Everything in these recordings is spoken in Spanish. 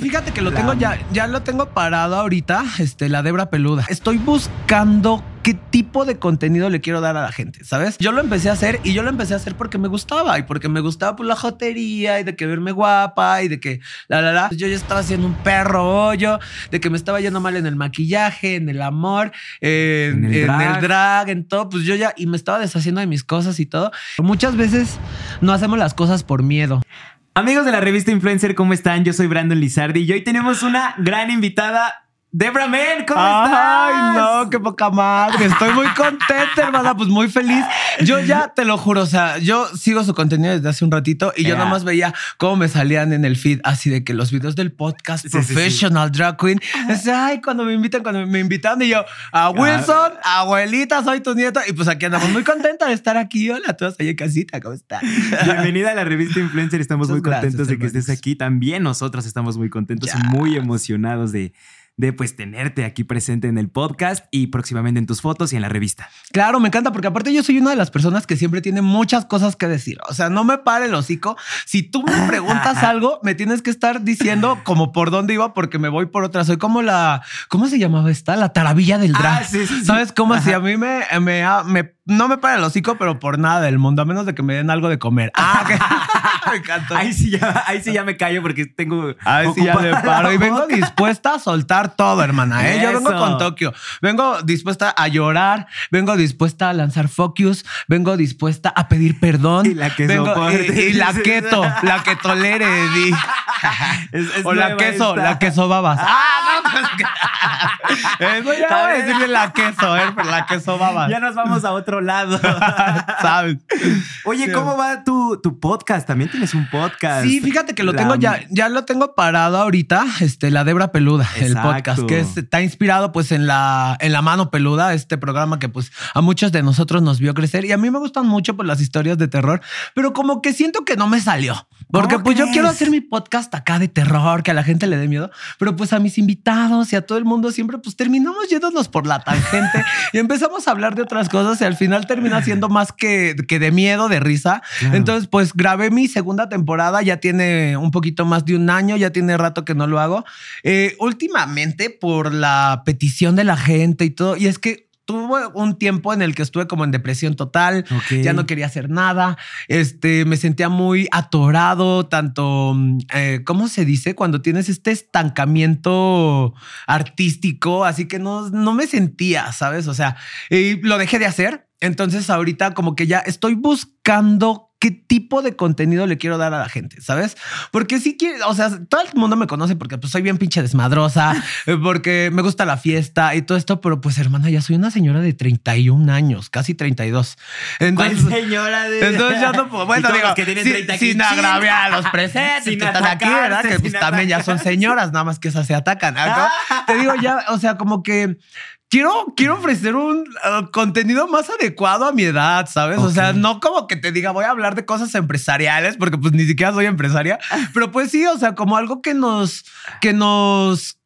Fíjate que lo tengo ya, ya lo tengo parado ahorita, este, la debra peluda. Estoy buscando qué tipo de contenido le quiero dar a la gente, ¿sabes? Yo lo empecé a hacer y yo lo empecé a hacer porque me gustaba y porque me gustaba pues la jotería y de que verme guapa y de que la la la. Yo ya estaba haciendo un perro hoyo, de que me estaba yendo mal en el maquillaje, en el amor, en, En el en drag. el drag, en todo, pues yo ya y me estaba deshaciendo de mis cosas y todo. Muchas veces no hacemos las cosas por miedo. Amigos de la revista Influencer, ¿cómo están? Yo soy Brandon Lizardi y hoy tenemos una gran invitada, Debra Men. ¿Cómo estás? Ay, no, qué poca madre. Estoy muy contenta, hermana, pues muy feliz. Yo ya te lo juro, o sea, yo sigo su contenido desde hace un ratito y yo Ya. nada más veía cómo me salían en el feed, así de que los videos del podcast Sí, sí, sí. Professional Drag Queen. Es, ay, cuando me invitan, cuando me invitan y yo, a Wilson, abuelita, soy tu nieto. Y pues aquí andamos muy contenta de estar aquí. Hola a todos ahí en casita, ¿cómo están? Bienvenida a la revista Influencer. Estamos Muchas muy contentos gracias, de que estés aquí. También nosotros estamos muy contentos Ya. y muy emocionados de, de pues tenerte aquí presente en el podcast y próximamente en tus fotos y en la revista. Claro, me encanta porque aparte yo soy una de las personas que siempre tiene muchas cosas que decir. O sea, no me pare el hocico. Si tú me preguntas algo, me tienes que estar diciendo como por dónde iba porque me voy por otra. Soy como la, ¿cómo se llamaba esta? La taravilla del drag. Ah, sí, sí, sí. ¿Sabes cómo? Si Ajá. a mí me, me, me- no me para el hocico, pero por nada del mundo, a menos de que me den algo de comer. Ah, que me encantó. Ahí sí, ya, ahí sí ya me callo porque tengo. Ay, sí, ya le paro. Y vengo dispuesta a soltar todo, hermana. ¿eh? Yo vengo con Tokio. Vengo dispuesta a llorar. Vengo dispuesta a lanzar focus. Vengo dispuesta a pedir perdón. Y la que vengo, soporte. y, y la keto. La que tolere. di. Es- es o la queso. esta. La queso babas. Ah, no, pues Eso ya voy a decirle la queso, ¿eh? Pero la queso babas. Ya nos vamos a otro lado. ¿Sabes? Oye. ¿cómo va tu, tu podcast? También tienes un podcast. Sí, fíjate que lo La- tengo ya, ya lo tengo parado ahorita, este, la Debra Peluda, el podcast, que es- está inspirado pues en la, en la mano peluda, este programa que pues a muchos de nosotros nos vio crecer y a mí me gustan mucho pues las historias de terror, pero como que siento que no me salió, porque ¿Cómo pues yo quiero hacer mi podcast acá de terror, que a la gente le dé miedo, pero pues a mis invitados y a todo el mundo siempre pues terminamos yéndonos por la tangente y empezamos a hablar de otras cosas y al final termina siendo más que, que de miedo, de risa. Claro. Entonces, pues grabé mi segunda temporada, ya tiene un poquito más de un año, ya tiene rato que no lo hago. Eh, últimamente, por la petición de la gente y todo, y es que tuve un tiempo en el que estuve como en depresión total, ya no quería hacer nada, este, me sentía muy atorado, tanto, eh, ¿cómo se dice? Cuando tienes este estancamiento artístico, así que no, no me sentía, ¿sabes? O sea, y lo dejé de hacer, entonces ahorita como que ya estoy buscando qué tipo de contenido le quiero dar a la gente, ¿sabes? Porque sí quiero, o sea, todo el mundo me conoce porque pues soy bien pinche desmadrosa, eh, porque me gusta la fiesta y todo esto, pero pues hermana, ya soy una señora de 31 años, casi 32. ¿Cuál Entonces, señora de.? entonces ya no puedo. Bueno, digo, que tienen sin- 30 aquí, sin chin. agraviar a los presentes Sin que están aquí, ¿verdad? Que pues sin también ya son señoras, nada más que esas se atacan. Te digo ya, o sea, como que quiero, quiero ofrecer un uh, contenido más adecuado a mi edad, ¿sabes? O sea, no como que te diga voy a hablar de cosas empresariales, porque pues ni siquiera soy empresaria, pero pues sí, o sea, como algo que nos, que nos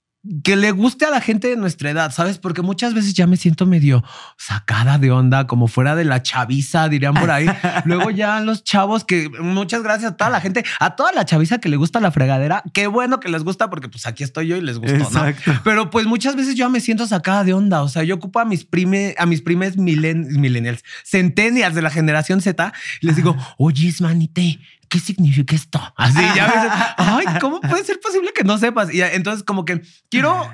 que le guste a la gente de nuestra edad, ¿sabes? Porque muchas veces ya me siento medio sacada de onda, como fuera de la chaviza, dirían por ahí. Luego ya los chavos que muchas gracias a toda la gente, a toda la chaviza que le gusta la fregadera, qué bueno que les gusta porque pues aquí estoy yo y les gustó, Exacto. ¿no? Pero pues muchas veces yo me siento sacada de onda, o sea, yo ocupo a mis prime, a mis primes milen- millennials, centennials de la generación Z, y les digo, oye, manite, ¿qué significa esto? Así ya ay, ¿cómo puede ser posible que no sepas? Y entonces como que quiero,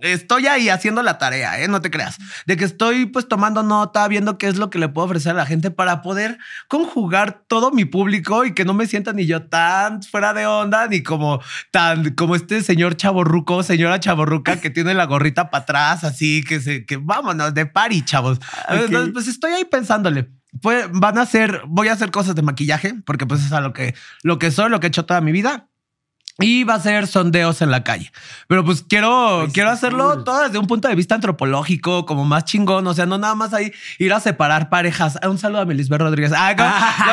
estoy ahí haciendo la tarea, ¿eh? No te creas, de que estoy pues tomando nota, viendo qué es lo que le puedo ofrecer a la gente para poder conjugar todo mi público y que no me sienta ni yo tan fuera de onda, ni como tan, como este señor chaborruco, señora chaborruca que tiene la gorrita para atrás, así que se, que vámonos de party, chavos. Entonces, pues estoy ahí pensándole. Pues van a hacer, voy a hacer cosas de maquillaje, porque pues es a lo que, lo que soy, lo que he hecho toda mi vida. Y va a ser sondeos en la calle. Pero pues quiero, quiero sí, hacerlo cool. todo desde un punto de vista antropológico, como más chingón. O sea, no nada más ahí ir a separar parejas. Ah, Un saludo a Melisbeth Rodríguez. Ah,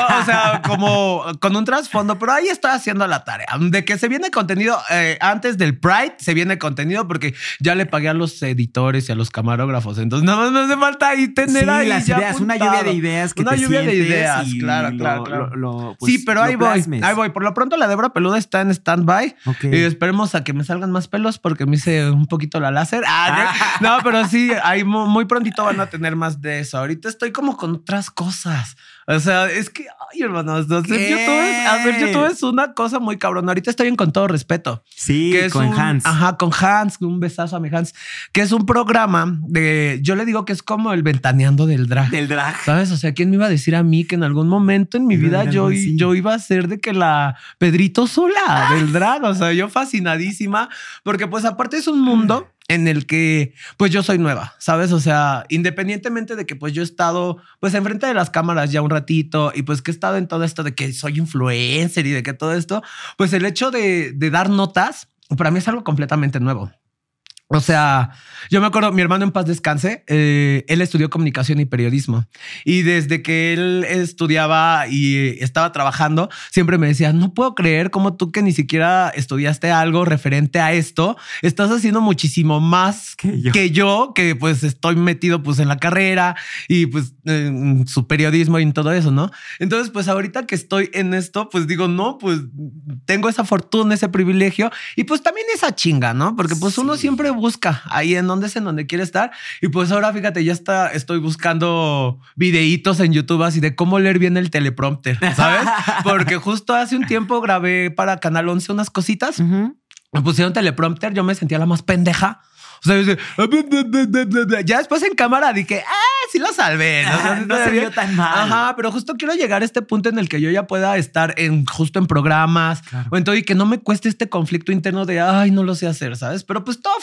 no, o sea, como con un trasfondo, pero ahí estoy haciendo la tarea. De que se viene contenido eh, antes del Pride, se viene contenido porque ya le pagué a los editores y a los camarógrafos. Entonces, nada más me hace falta ahí tener Sí, ahí las ya ideas, una lluvia de ideas que Una te lluvia de ideas, claro, lo- claro, claro. lo- lo, pues, sí, pero ahí voy, plasmes. ahí voy. Por lo pronto la Debra Peluda está en stand-by bye. Ok. Y esperemos a que me salgan más pelos porque me hice un poquito la láser. Ah, no, No, pero sí, ahí mu- muy prontito van a tener más de eso. Ahorita estoy como con otras cosas. O sea, es que, ay, hermanos, hacer. YouTube, es, hacer YouTube es una cosa muy cabrón. Ahorita estoy en con todo respeto. Sí, que es con un- Hans. Ajá, con Hans, un besazo a mi Hans, que es un programa de, yo le digo que es como el ventaneando del drag. Del drag. ¿Sabes? O sea, ¿quién me iba a decir a mí que en algún momento en mi vida yo, yo iba a ser de que la Pedrito sola del drag? O sea, yo fascinadísima, porque pues aparte es un mundo en el que pues yo soy nueva, ¿sabes? O sea, independientemente de que pues yo he estado pues enfrente de las cámaras ya un ratito y pues que he estado en todo esto de que soy influencer y de que todo esto, pues el hecho de, de dar notas para mí es algo completamente nuevo. O sea, yo me acuerdo, mi hermano en paz descanse, eh, él estudió comunicación y periodismo. Y desde que él estudiaba y eh, estaba trabajando, siempre me decía, no puedo creer cómo tú que ni siquiera estudiaste algo referente a esto, estás haciendo muchísimo más Que yo. que yo, que pues estoy metido pues en la carrera y pues en su periodismo y en todo eso, ¿no? Entonces, pues ahorita que estoy en esto, pues digo, no, pues tengo esa fortuna, ese privilegio y pues también esa chinga, ¿no? Porque pues uno Sí. siempre busca ahí en donde es en donde quiere estar y pues ahora fíjate, ya está, estoy buscando videitos en YouTube así de cómo leer bien el teleprompter, ¿sabes? Porque justo hace un tiempo grabé para Canal 11 unas cositas me pusieron teleprompter, yo me sentía la más pendeja. O sea, yo decía, ya después en cámara dije, ah, sí lo salvé. ¿no? No se vio tan mal. Ajá, pero justo quiero llegar a este punto en el que yo ya pueda estar en justo en programas Claro. o en todo y que no me cueste este conflicto interno de, ay, no lo sé hacer, ¿sabes? Pero pues todo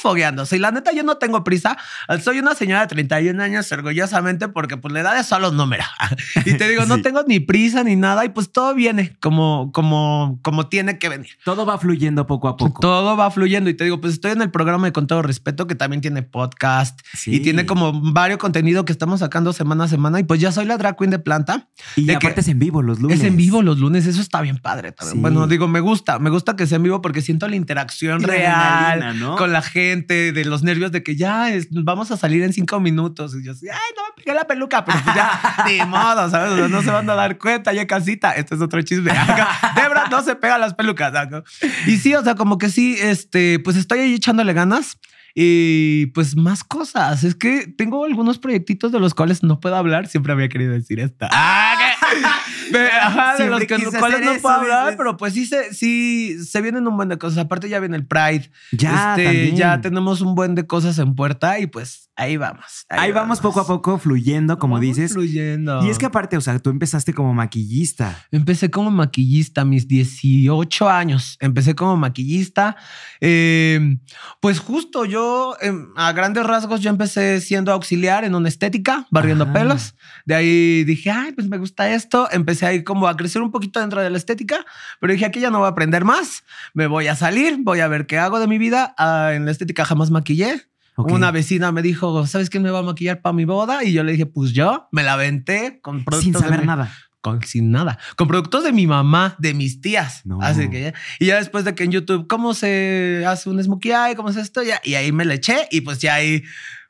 sea, y la neta, yo no tengo prisa. Soy una señora de 31 años orgullosamente porque pues la edad es solo número. y te digo, no tengo ni prisa ni nada y pues todo viene como, como, como tiene que venir. Todo va fluyendo poco a poco. Todo va fluyendo y te digo, pues estoy en el programa de Con todo respeto que también tiene podcast Sí. y tiene como varios contenido que estamos sacando semana a semana y pues ya soy la drag queen de planta. Y de aparte que- es en vivo los lunes. Es en vivo los lunes, eso está bien padre. Sí. Bueno, digo, me gusta, me gusta que sea en vivo porque siento la interacción la real con la gente, de los nervios de que ya es- vamos a salir en cinco minutos y yo así, ay, no me pegué la peluca, pero pues ya, ni modo, ¿sabes? O sea, no se van a dar cuenta ya casita. Este es otro chisme. Debra no se pega las pelucas. ¿no? Y sí, o sea, como que sí, este, pues estoy ahí echándole ganas. Y pues más cosas. Es que tengo algunos proyectitos de los cuales no puedo hablar. Siempre había querido decir esta. Ah, Ve, Ajá, de los que cuales no puedo eso, hablar, pero pues sí se, sí se vienen un buen de cosas. Aparte ya viene el Pride. Ya, Este, también. ya tenemos un buen de cosas en puerta y pues ahí vamos. Ahí vamos poco a poco fluyendo, como Vamos dices. Fluyendo. Y es que aparte, o sea, tú empezaste como maquillista. Empecé como maquillista a mis 18 años. Empecé como maquillista. Eh, pues justo yo, em, a grandes rasgos, yo empecé siendo auxiliar en una estética, barriendo Ajá. pelos. De ahí dije, ay, pues me gusta esto. Empecé ahí como a crecer un poquito dentro de la estética, pero dije, aquí ya no voy a aprender más. Me voy a salir, voy a ver qué hago de mi vida. Ah, en la estética jamás maquillé. Una vecina me dijo, ¿sabes quién me va a maquillar para mi boda? Y yo le dije, pues yo me la aventé con productos Sin de saber mi- nada. con sin nada, con productos de mi mamá, de mis tías. No. Así que ya, y ya después de que en YouTube, ¿cómo se hace un smokey eye? ¿Cómo se esto? Ya, y ahí me le eché y pues ya ahí,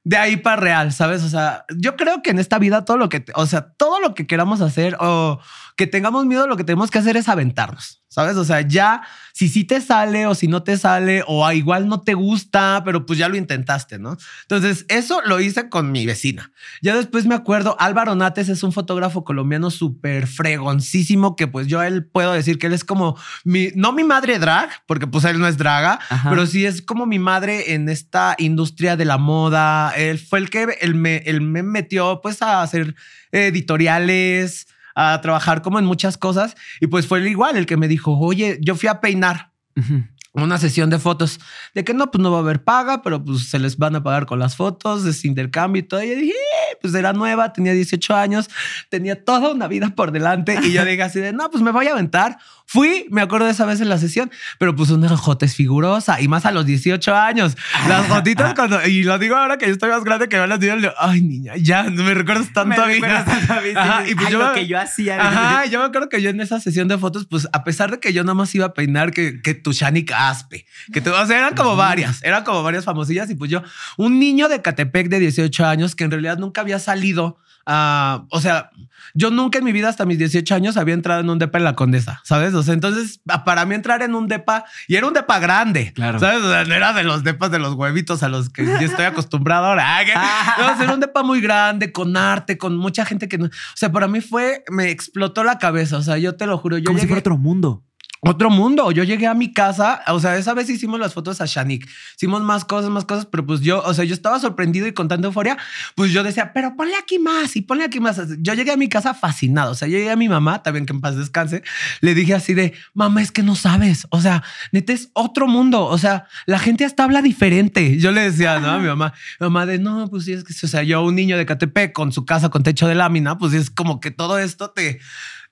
de ahí para real, ¿sabes? O sea, yo creo que en esta vida todo lo que, o sea, todo lo que queramos hacer o que tengamos miedo, lo que tenemos que hacer es aventarnos, ¿sabes? O sea, ya, si sí te sale o si no te sale o a igual no te gusta, pero pues ya lo intentaste, ¿no? Entonces, eso lo hice con mi vecina. Ya después me acuerdo, Álvaro Nates es un fotógrafo colombiano súper fregoncísimo que pues yo a él puedo decir que él es como mi, no mi madre drag, porque pues él no es draga, Ajá. pero sí es como mi madre en esta industria de la moda. Él fue el que él me, él me metió pues a hacer editoriales, a trabajar como en muchas cosas y pues fue él igual el que me dijo, oye, yo fui a peinar una sesión de fotos de que no, pues no va a haber paga, pero pues se les van a pagar con las fotos, es intercambio y todo. Y yo dije, "Eh", pues era nueva, tenía 18 años, tenía toda una vida por delante. Y yo dije así de, no, pues me voy a aventar. Fui, me acuerdo de esa vez en la sesión, pero pues una jota es figurosa y más a los 18 años. Las fotitos cuando, y lo digo ahora que yo estoy más grande que me las digo, ay niña, ya no me recuerdas tanto Me a mí. a mí, sí. Ajá, y pues Ay, yo lo me- que yo hacía. Ajá, yo me acuerdo que yo en esa sesión de fotos, pues a pesar de que yo nada más iba a peinar que, que tu Shani Caspe, que te, o sea, eran como varias, eran como varias famosillas y pues yo, un niño de Catepec de 18 años que en realidad nunca había salido a, o sea, yo nunca en mi vida hasta mis 18 años había entrado en un depa en la Condesa, ¿sabes? O sea, entonces para mí entrar en un depa y era un depa grande, Claro. ¿sabes? O sea, no era de los depas de los huevitos a los que yo estoy acostumbrado ahora. Ah, no, era un depa muy grande, con arte, con mucha gente que no, o sea, para mí fue, me explotó la cabeza, o sea, yo te lo juro, yo Como si llegué fuera otro mundo. Otro mundo. Yo llegué a mi casa, o sea, esa vez hicimos las fotos a Shanik, hicimos más cosas, más cosas, pero pues yo, o sea, yo estaba sorprendido y con tanta euforia, pues yo decía, pero ponle aquí más y ponle aquí más. Yo llegué a mi casa fascinado, o sea, yo llegué a mi mamá, también que en paz descanse, le dije así de, mamá, es que no sabes, o sea, neta es otro mundo, o sea, la gente hasta habla diferente. Yo le decía, no, a mi mamá, mi mamá de, no, pues sí, es que, o sea, yo un niño de Catepec con su casa con techo de lámina, pues es como que todo esto te,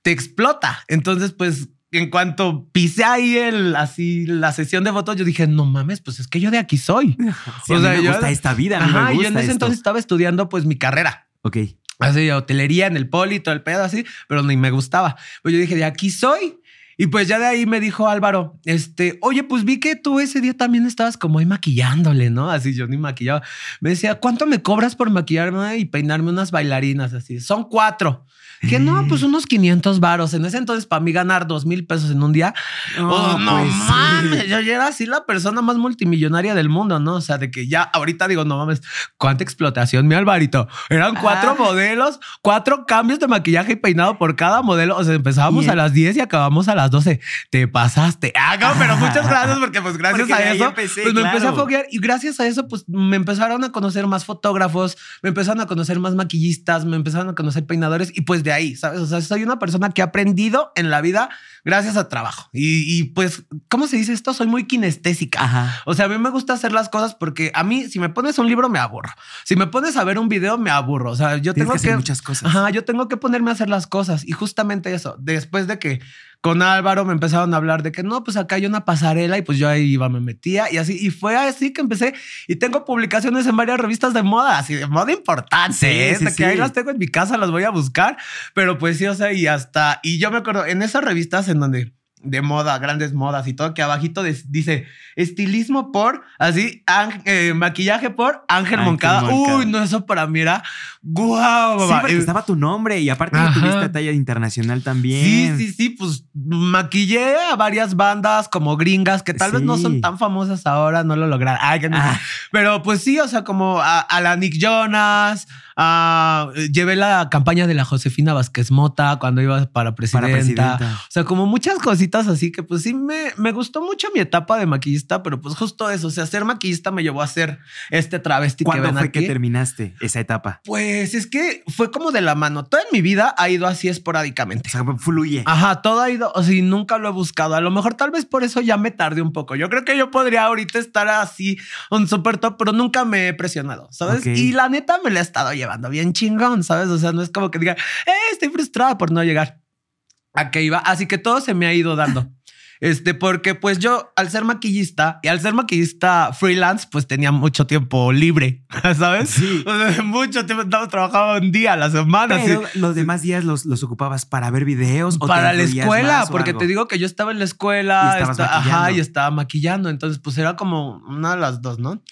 te explota. Entonces, pues en cuanto pisé ahí el, así la sesión de fotos, yo dije, no mames, pues es que yo de aquí soy. Sí, O a mí sea, me yo- gusta esta vida. A mí Ajá, me y gusta yo en ese esto. entonces estaba estudiando pues mi carrera. Ok. Así, hotelería en el poli, todo el pedo así, pero ni me gustaba. Pues yo dije, de aquí soy. Y pues ya de ahí me dijo Álvaro, este, oye, pues vi que tú ese día también estabas como ahí maquillándole, ¿no? Así yo ni maquillaba. Me decía, ¿cuánto me cobras por maquillarme y peinarme unas bailarinas así? Son cuatro. Que no, pues unos 500 varos. En ese entonces, para mí ganar dos mil pesos en un día, oh, no pues sí. mames. Yo ya era así la persona más multimillonaria del mundo, ¿no? O sea, de que ya ahorita digo, no mames, cuánta explotación, mi Alvarito. Eran cuatro Ah. modelos, cuatro cambios de maquillaje y peinado por cada modelo. O sea, empezábamos a las 10 y acabamos a las 12. Te pasaste. Ah, no, pero muchas gracias porque pues gracias Porque a eso empecé, pues me empecé a claro. foguear y gracias a eso pues me empezaron a conocer más fotógrafos, me empezaron a conocer más maquillistas, me empezaron a conocer peinadores y pues de ahí, ¿sabes? O sea, soy una persona que ha aprendido en la vida gracias a trabajo. Y, y, pues, ¿cómo se dice esto? Soy muy kinestésica. Ajá. O sea, a mí me gusta hacer las cosas porque a mí, si me pones un libro, me aburro. Si me pones a ver un video, me aburro. O sea, yo Tienes tengo que que. hacer muchas cosas. Ajá, yo tengo que ponerme a hacer las cosas. Y justamente eso, después de que con Álvaro me empezaron a hablar de que no, pues acá hay una pasarela y pues yo ahí iba, me metía y así. Y fue así que empecé y tengo publicaciones en varias revistas de moda, así de moda importante. Sí, ¿eh? sí, que ahí las tengo en mi casa, las voy a buscar. Pero pues sí, o sea, y hasta, y yo me acuerdo en esas revistas en donde de moda, grandes modas y todo, que abajito dice estilismo por, así, eh, maquillaje por Ángel Moncada. Moncada. Uy, no, eso para mí era guau. Sí, porque Eh, estaba tu nombre y aparte Ajá. tuviste talla internacional Sí, también. sí, sí, pues maquillé a varias bandas como gringas que tal vez no Sí. son tan famosas ahora, no lo lograron. Ay, que no. Ah. Pero pues sí, o sea, como a, a la Nick Jonas, a- llevé la campaña de la Josefina Vázquez Mota cuando iba para presidenta. Para presidenta. O sea, como muchas cositas así que pues sí me, me gustó mucho mi etapa de maquillista, pero pues justo eso, o sea, ser maquillista me llevó a ser este travesti que ¿Cuándo ven fue aquí. que terminaste esa etapa? Pues es que fue como de la mano. Toda en mi vida ha ido así esporádicamente. O sea, fluye. Ajá, todo ha ido, o sea, nunca lo he buscado. A lo mejor tal vez por eso ya me tardé un poco. Yo creo que yo podría ahorita estar así, un super top, pero nunca me he presionado, ¿sabes? Ok. Y la neta me la he estado llevando bien chingón, ¿sabes? O sea, no es como que diga, eh, estoy frustrada por no llegar a que iba. Así que todo se me ha ido dando. Este, porque pues yo al ser maquillista y al ser maquillista freelance, pues tenía mucho tiempo libre, ¿sabes? Sí. O sea, mucho tiempo estaba trabajando un día a la semana. Pero los demás días los, los ocupabas para ver videos o para la escuela, porque algo? te digo que yo estaba en la escuela, ajá, y estaba maquillando, entonces pues era como una de las dos, ¿no?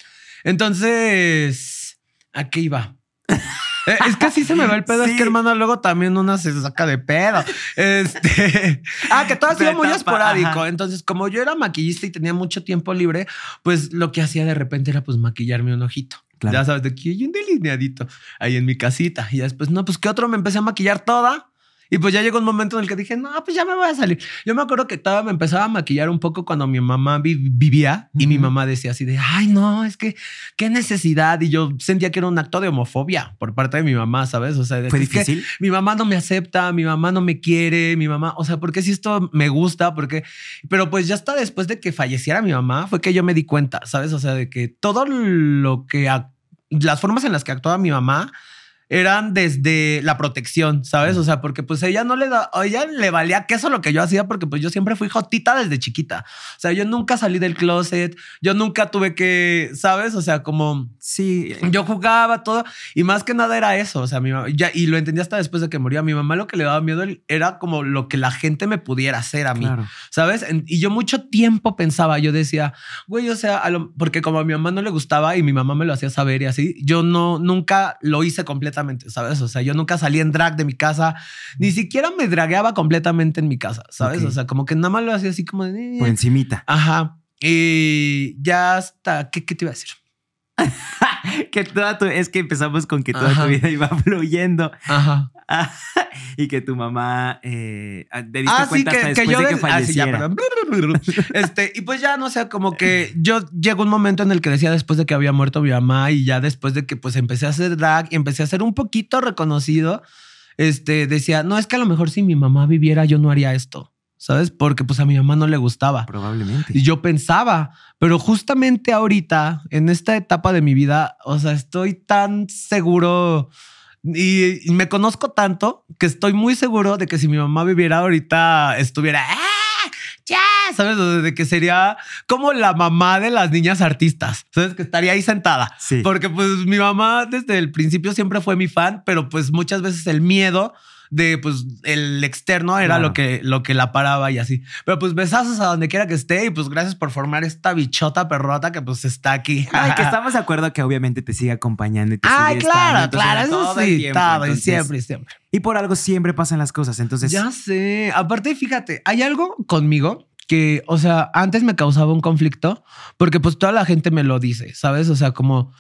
Entonces, ¿a qué iba? Eh, Es que así se me va el pedo, es que hermano, luego también una se saca de pedo. Este, ah, que todo ha sido muy esporádico. ajá. Entonces, como yo era maquillista y tenía mucho tiempo libre, pues lo que hacía de repente era pues maquillarme un ojito. Claro. Ya sabes, de que hay un delineadito ahí en mi casita. Y después, no, pues qué otro me empecé a maquillar toda. Y pues ya llegó un momento en el que dije, no, pues ya me voy a salir. Yo me acuerdo que todavía me empezaba a maquillar un poco cuando mi mamá vi- vivía y mi Ujú. mamá decía así de, ay, no, es que qué necesidad. Y yo sentía que era un acto de homofobia por parte de mi mamá, ¿sabes? O sea, de ¿Fue es que difícil? mi mamá no me acepta, mi mamá no me quiere, mi mamá, o sea, porque si esto me gusta, porque, pero pues ya hasta después de que falleciera mi mamá, fue que yo me di cuenta, ¿sabes? O sea, de que todo lo que, las formas en las que actuaba mi mamá eran desde la protección, ¿sabes? O sea, porque pues ella no le da, a ella le valía queso lo que yo hacía porque pues yo siempre fui jotita desde chiquita. O sea, yo nunca salí del closet, yo nunca tuve que, ¿sabes? O sea, como Sí. yo jugaba todo y más que nada era eso. O sea, mi mamá, ya, y lo entendí hasta después de que murió. A mi mamá lo que le daba miedo era como lo que la gente me pudiera hacer a mí, Claro. ¿sabes? Y yo mucho tiempo pensaba, yo decía, güey, o sea, a lo- porque como a mi mamá no le gustaba y mi mamá me lo hacía saber y así, yo no, nunca lo hice completamente completamente, ¿sabes? O sea, yo nunca salí en drag de mi casa, ni siquiera me dragueaba completamente en mi casa, ¿sabes? O sea, como que nada más lo hacía así como de... Por encimita. Ajá. Y ya hasta, ¿qué, qué te iba a decir? que toda tu, es que empezamos con que toda Ajá. tu vida iba fluyendo Ajá. y que tu mamá eh, te diste Ah, sí, cuenta hasta que, después que yo de que ah, sí, ya, falleciera. Este, y pues ya no sé, como que yo llegó un momento en el que decía después de que había muerto mi mamá y ya después de que pues empecé a hacer drag y empecé a ser un poquito reconocido, este, decía, no, es que a lo mejor si mi mamá viviera yo no haría esto, ¿sabes? Porque pues a mi mamá no le gustaba. Probablemente. Y yo pensaba, pero justamente ahorita, en esta etapa de mi vida, o sea, estoy tan seguro y, y me conozco tanto que estoy muy seguro de que si mi mamá viviera ahorita, estuviera, ¡ah! ¡Ya! ¿Sabes? O sea, De que sería como la mamá de las niñas artistas, ¿sabes? Que estaría ahí sentada. Sí. Porque pues mi mamá desde el principio siempre fue mi fan, pero pues muchas veces el miedo de pues el externo era Claro. lo que lo que la paraba y así. Pero pues besazos a donde quiera que esté y pues gracias por formar esta bichota perrota que pues está aquí. Ay, que estamos de acuerdo que obviamente te sigue acompañando y te Ay, sigue claro, estando, claro, eso todo sí, tiempo, todo, y siempre, siempre. Y por algo siempre pasan las cosas. Entonces, Ya sé. Aparte, fíjate, hay algo conmigo que, o sea, antes me causaba un conflicto porque pues toda la gente me lo dice, ¿sabes? O sea, como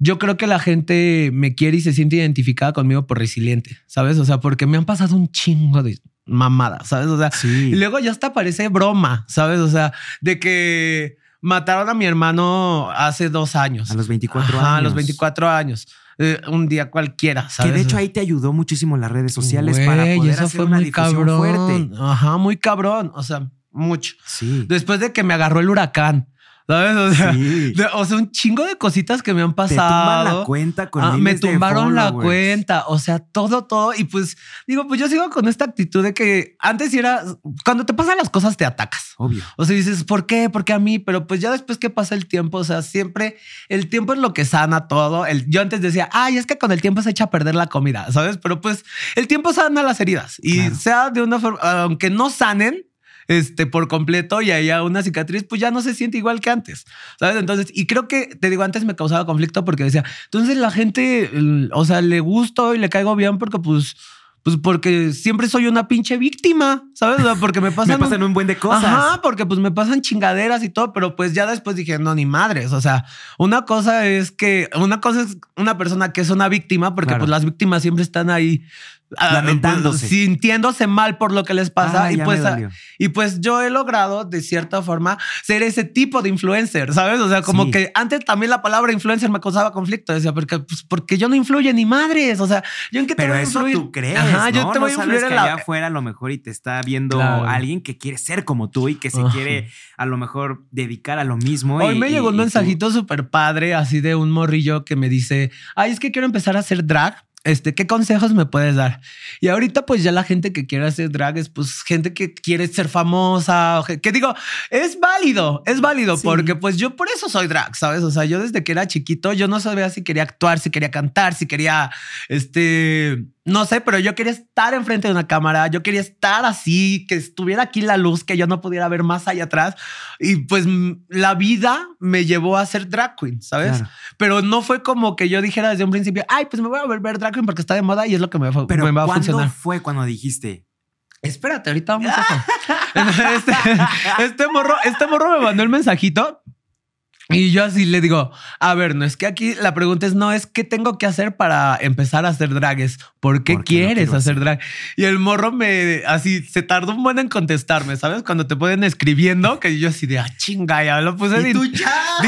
yo creo que la gente me quiere y se siente identificada conmigo por resiliente, ¿sabes? O sea, porque me han pasado un chingo de mamadas, ¿sabes? O sea, sí. y luego ya hasta parece broma, ¿sabes? O sea, de que mataron a mi hermano hace dos años. A los 24 Ajá, años. A los 24 años. Eh, un día cualquiera, Que ¿sabes? de hecho ahí te ayudó muchísimo las redes sociales para poder eso hacer fue una muy difusión cabrón. fuerte. Ajá, muy cabrón. O sea, mucho. Sí. Después de que me agarró el huracán, ¿sabes? O sea, Sí. o sea, un chingo de cositas que me han Te tumban pasado. la cuenta con Ah, me de tumbaron la cuenta, o sea, todo, todo. Y pues digo, pues yo sigo con esta actitud de que antes era cuando te pasan las cosas, te atacas. Obvio. O sea, dices, ¿por qué? ¿Por qué a mí? Pero pues ya después que pasa el tiempo, o sea, siempre el tiempo es lo que sana todo. El, yo antes decía, ay, es que con el tiempo se echa a perder la comida, ¿sabes? Pero pues el tiempo sana las heridas y Claro. sea de una forma, aunque no sanen, este, por completo y haya una cicatriz, pues ya no se siente igual que antes, ¿sabes? Entonces, y creo que, te digo, antes me causaba conflicto porque decía, entonces la gente, el- o sea, le gusto y le caigo bien porque pues... Pues porque siempre soy una pinche víctima, ¿sabes? O sea, porque me Me pasan, pasan un buen de cosas. Ajá, porque pues me pasan chingaderas y todo, pero pues ya después dije, no, ni madres. O sea, una cosa es que, una cosa es una persona que es una víctima, porque Claro. pues las víctimas siempre están ahí ah, Lamentándose. pues, sintiéndose mal por lo que les pasa. Ah, y pues, y pues yo he logrado de cierta forma ser ese tipo de influencer, ¿sabes? O sea, como Sí. que antes también la palabra influencer me causaba conflicto. Decía, porque, pues, porque yo no influye ni madres. O sea, yo en qué te Pero voy a eso influir? tú crees. Ajá, yo te No voy a sabes influir que en la, allá afuera a lo mejor y te está viendo Claro. alguien que quiere ser como tú y que se Ajá. quiere a lo mejor dedicar a lo mismo. Hoy y- me llegó un y mensajito súper padre, así de un morrillo que me dice, ay, es que quiero empezar a hacer drag. Este, ¿qué consejos me puedes dar? Y ahorita, pues ya la gente que quiere hacer drag es pues gente que quiere ser famosa, que, digo, es válido, es válido, Sí. porque pues yo por eso soy drag, ¿sabes? O sea, yo desde que era chiquito, yo no sabía si quería actuar, si quería cantar, si quería, este, no sé, pero yo quería estar enfrente de una cámara, yo quería estar así, que estuviera aquí la luz, que yo no pudiera ver más allá atrás. Y pues la vida me llevó a ser drag queen, ¿sabes? Claro. Pero no fue como que yo dijera desde un principio, ay, pues me voy a volver drag queen porque está de moda y es lo que me, va- Pero me va a ¿cuándo funcionar. fue cuando dijiste? Espérate, ahorita vamos a este, este morro, este morro me mandó el mensajito y yo así le digo, a ver, no es que aquí la pregunta es, no es qué tengo que hacer para empezar a hacer drag, es ¿por qué ¿Por qué lo quieres hacer hacer? drag? Y el morro me, así, se tardó un buen en contestarme, ¿sabes? Cuando te pueden escribiendo, que yo así de, ah, chinga, ya lo puse de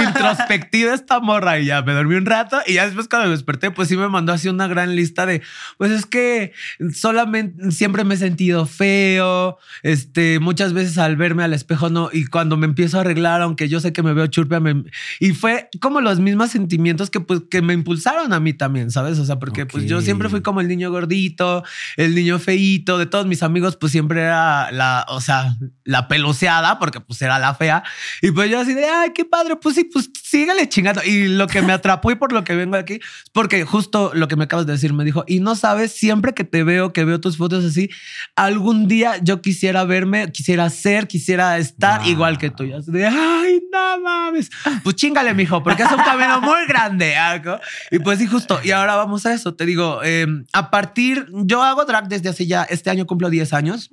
introspectiva esta morra y ya me dormí un rato y ya después cuando me desperté pues sí me mandó así una gran lista de pues es que solamente siempre me he sentido feo este muchas veces al verme al espejo no y cuando me empiezo a arreglar aunque yo sé que me veo churpia me- y fue como los mismos sentimientos que pues que me impulsaron a mí también sabes o sea porque pues yo siempre fui como el niño gordito el niño feíto de todos mis amigos pues siempre era la o sea la peluceada porque pues era la fea y pues yo así de, ay, qué padre, pues sí, pues sígale chingando. Y lo que me atrapó y por lo que vengo aquí, porque justo lo que me acabas de decir me dijo, y no sabes, siempre que te veo, que veo tus fotos así, algún día yo quisiera verme, quisiera ser, quisiera estar Wow. igual que tú. Y así de, ay, no mames. Pues chingale, mijo, porque es un camino muy grande. algo. Y pues sí, justo. Y ahora vamos a eso. Te digo, eh, a partir, yo hago drag desde hace ya, este año cumplo 10 años.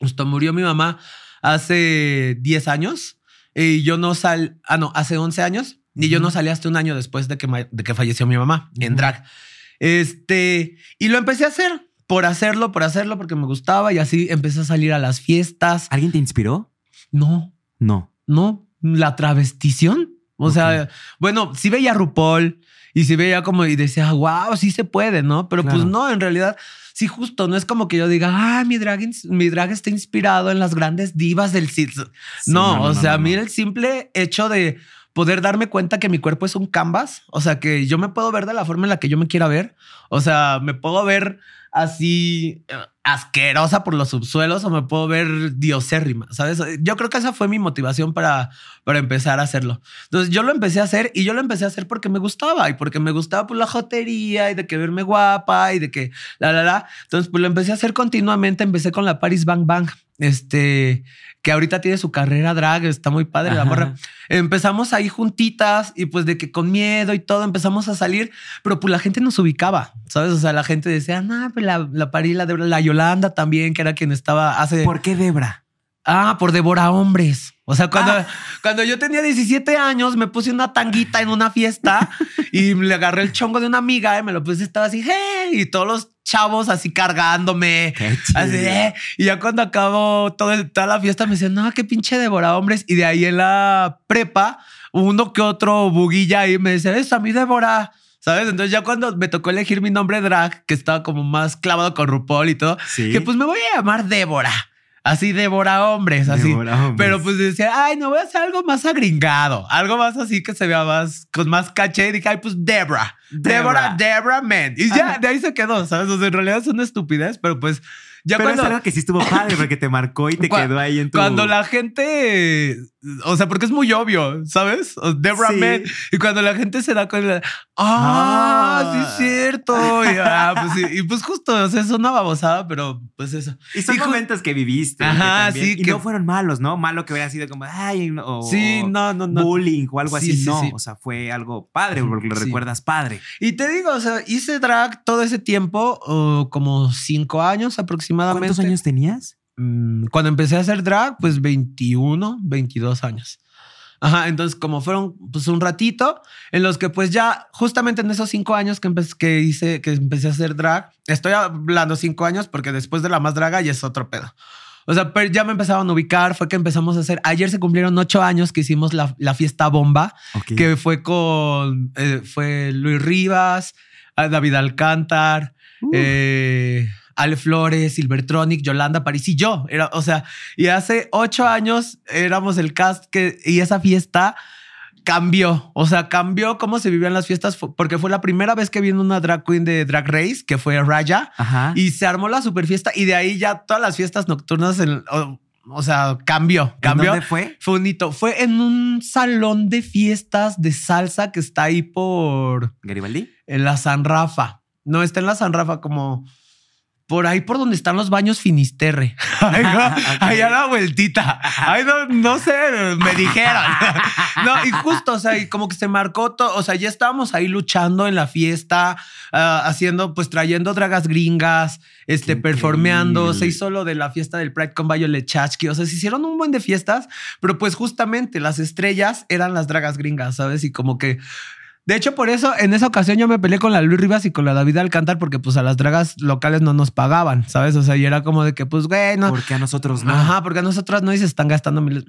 Justo murió mi mamá hace 10 años y yo no sal, ah, no, hace 11 años y yo no salí hasta un año después de que, de que falleció mi mamá en drag. Este, y lo empecé a hacer por hacerlo, por hacerlo, porque me gustaba y así empecé a salir a las fiestas. ¿Alguien te inspiró? No, No. no, la travestición. O sea, bueno, sí veía a RuPaul y sí veía como y decía, wow, sí se puede, ¿no? Pero Claro. pues no, en realidad, sí, justo, no es como que yo diga, ah, mi drag, mi drag está inspirado en las grandes divas del. Sí, no, o no, sea, no, mira el simple hecho de poder darme cuenta que mi cuerpo es un canvas, o sea, que yo me puedo ver de la forma en la que yo me quiera ver, o sea, me puedo ver así eh, asquerosa por los subsuelos o me puedo ver diosérrima, ¿sabes? Yo creo que esa fue mi motivación para, para empezar a hacerlo. Entonces yo lo empecé a hacer y yo lo empecé a hacer porque me gustaba y porque me gustaba pues la jotería y de que verme guapa y de que la, la, la. Entonces pues lo empecé a hacer continuamente. Empecé con la Paris Bang Bang, este, que ahorita tiene su carrera drag, está muy padre la morra. Empezamos ahí juntitas y pues de que con miedo y todo empezamos a salir, pero pues la gente nos ubicaba, ¿sabes? O sea, la gente decía, no, pues la, la Paris, la, de- la Yolanda también, que era quien estaba hace... ¿Por qué Debra? Ah, por devora hombres. O sea, cuando, Ah. cuando yo tenía 17 años, me puse una tanguita en una fiesta y le agarré el chongo de una amiga y me lo puse, estaba así, hey, y todos los chavos así cargándome. Así, eh, y ya cuando acabó todo el- toda la fiesta me decían, no, qué pinche devora hombres. Y de ahí en la prepa, uno que otro buguilla ahí me decía, es a mí devora. ¿Sabes? Entonces ya cuando me tocó elegir mi nombre drag, que estaba como más clavado con RuPaul y todo, Sí. que pues me voy a llamar Débora. Así Débora hombres, así. Débora hombres. Pero pues decía, ay, no voy a hacer algo más agringado, algo más así que se vea más, con más caché. Y dije, ay, pues Débora, Débora. Débora Man. Y ya, de ahí se quedó, ¿sabes? O sea, en realidad es una estupidez, pero pues ya Pero cuando... es algo que sí estuvo padre porque te marcó y te quedó ahí en tu. Cuando la gente, o sea, porque es muy obvio, ¿sabes? O Deborah Sí. Man. Y cuando la gente se da cuenta, ah, Ah. sí es cierto. Y, ah, pues, sí. Y, pues justo, o sea, es una babosada, pero pues eso. Y son Y momentos que viviste. Ajá, que también- sí, Y que- no fueron malos, ¿no? Malo que hubiera sido como, ay, o, Sí, no, no, no. bullying o algo Sí, así. sí, no, o sea, fue algo padre porque lo recuerdas padre. Y te digo, o sea, hice drag todo ese tiempo, oh, como cinco años aproximadamente. ¿Cuántos años tenías? Mm, Cuando empecé a hacer drag, pues 21, 22 años. Ajá, entonces como fueron pues un ratito en los que pues ya justamente en esos cinco años que, empe- que hice, que empecé a hacer drag, estoy hablando cinco años porque después de la más draga ya es otro pedo. O sea, pero ya me empezaban a ubicar, fue que empezamos a hacer, ayer se cumplieron ocho años que hicimos la, la fiesta bomba, Ok. que fue con, eh, fue Luis Rivas, David Alcántar, Uh, eh, Ale Flores, Silvertronic, Yolanda París y yo. Era, o sea, y hace ocho años éramos el cast que, y esa fiesta cambió. O sea, cambió cómo se vivían las fiestas porque fue la primera vez que vino una drag queen de Drag Race, que fue Raya, Ajá. y se armó la super fiesta y de ahí ya todas las fiestas nocturnas, en- o, o sea, cambió, ¿En cambió. dónde fue? Fue un hito. Fue en un salón de fiestas de salsa que está ahí por ¿Garibaldi? en la San Rafa. No, está en la San Rafa como por ahí por donde están los baños Finisterre. Ahí, a la vueltita. Ahí no, no sé, me dijeron. No, y justo, o sea, y como que se marcó todo. O sea, ya estábamos ahí luchando en la fiesta, ah, haciendo, pues trayendo dragas gringas, este, Qué performeando. increíble. Se hizo lo de la fiesta del Pride con Violet Chachki. O sea, se hicieron un buen de fiestas, pero pues justamente las estrellas eran las dragas gringas, ¿sabes? Y como que de hecho, por eso en esa ocasión yo me peleé con la Luis Rivas y con la David Alcántar porque pues a las dragas locales no nos pagaban, ¿sabes? O sea, y era como de que pues, güey, no. Porque a nosotros no. Ajá, porque a nosotras no y se están gastando miles.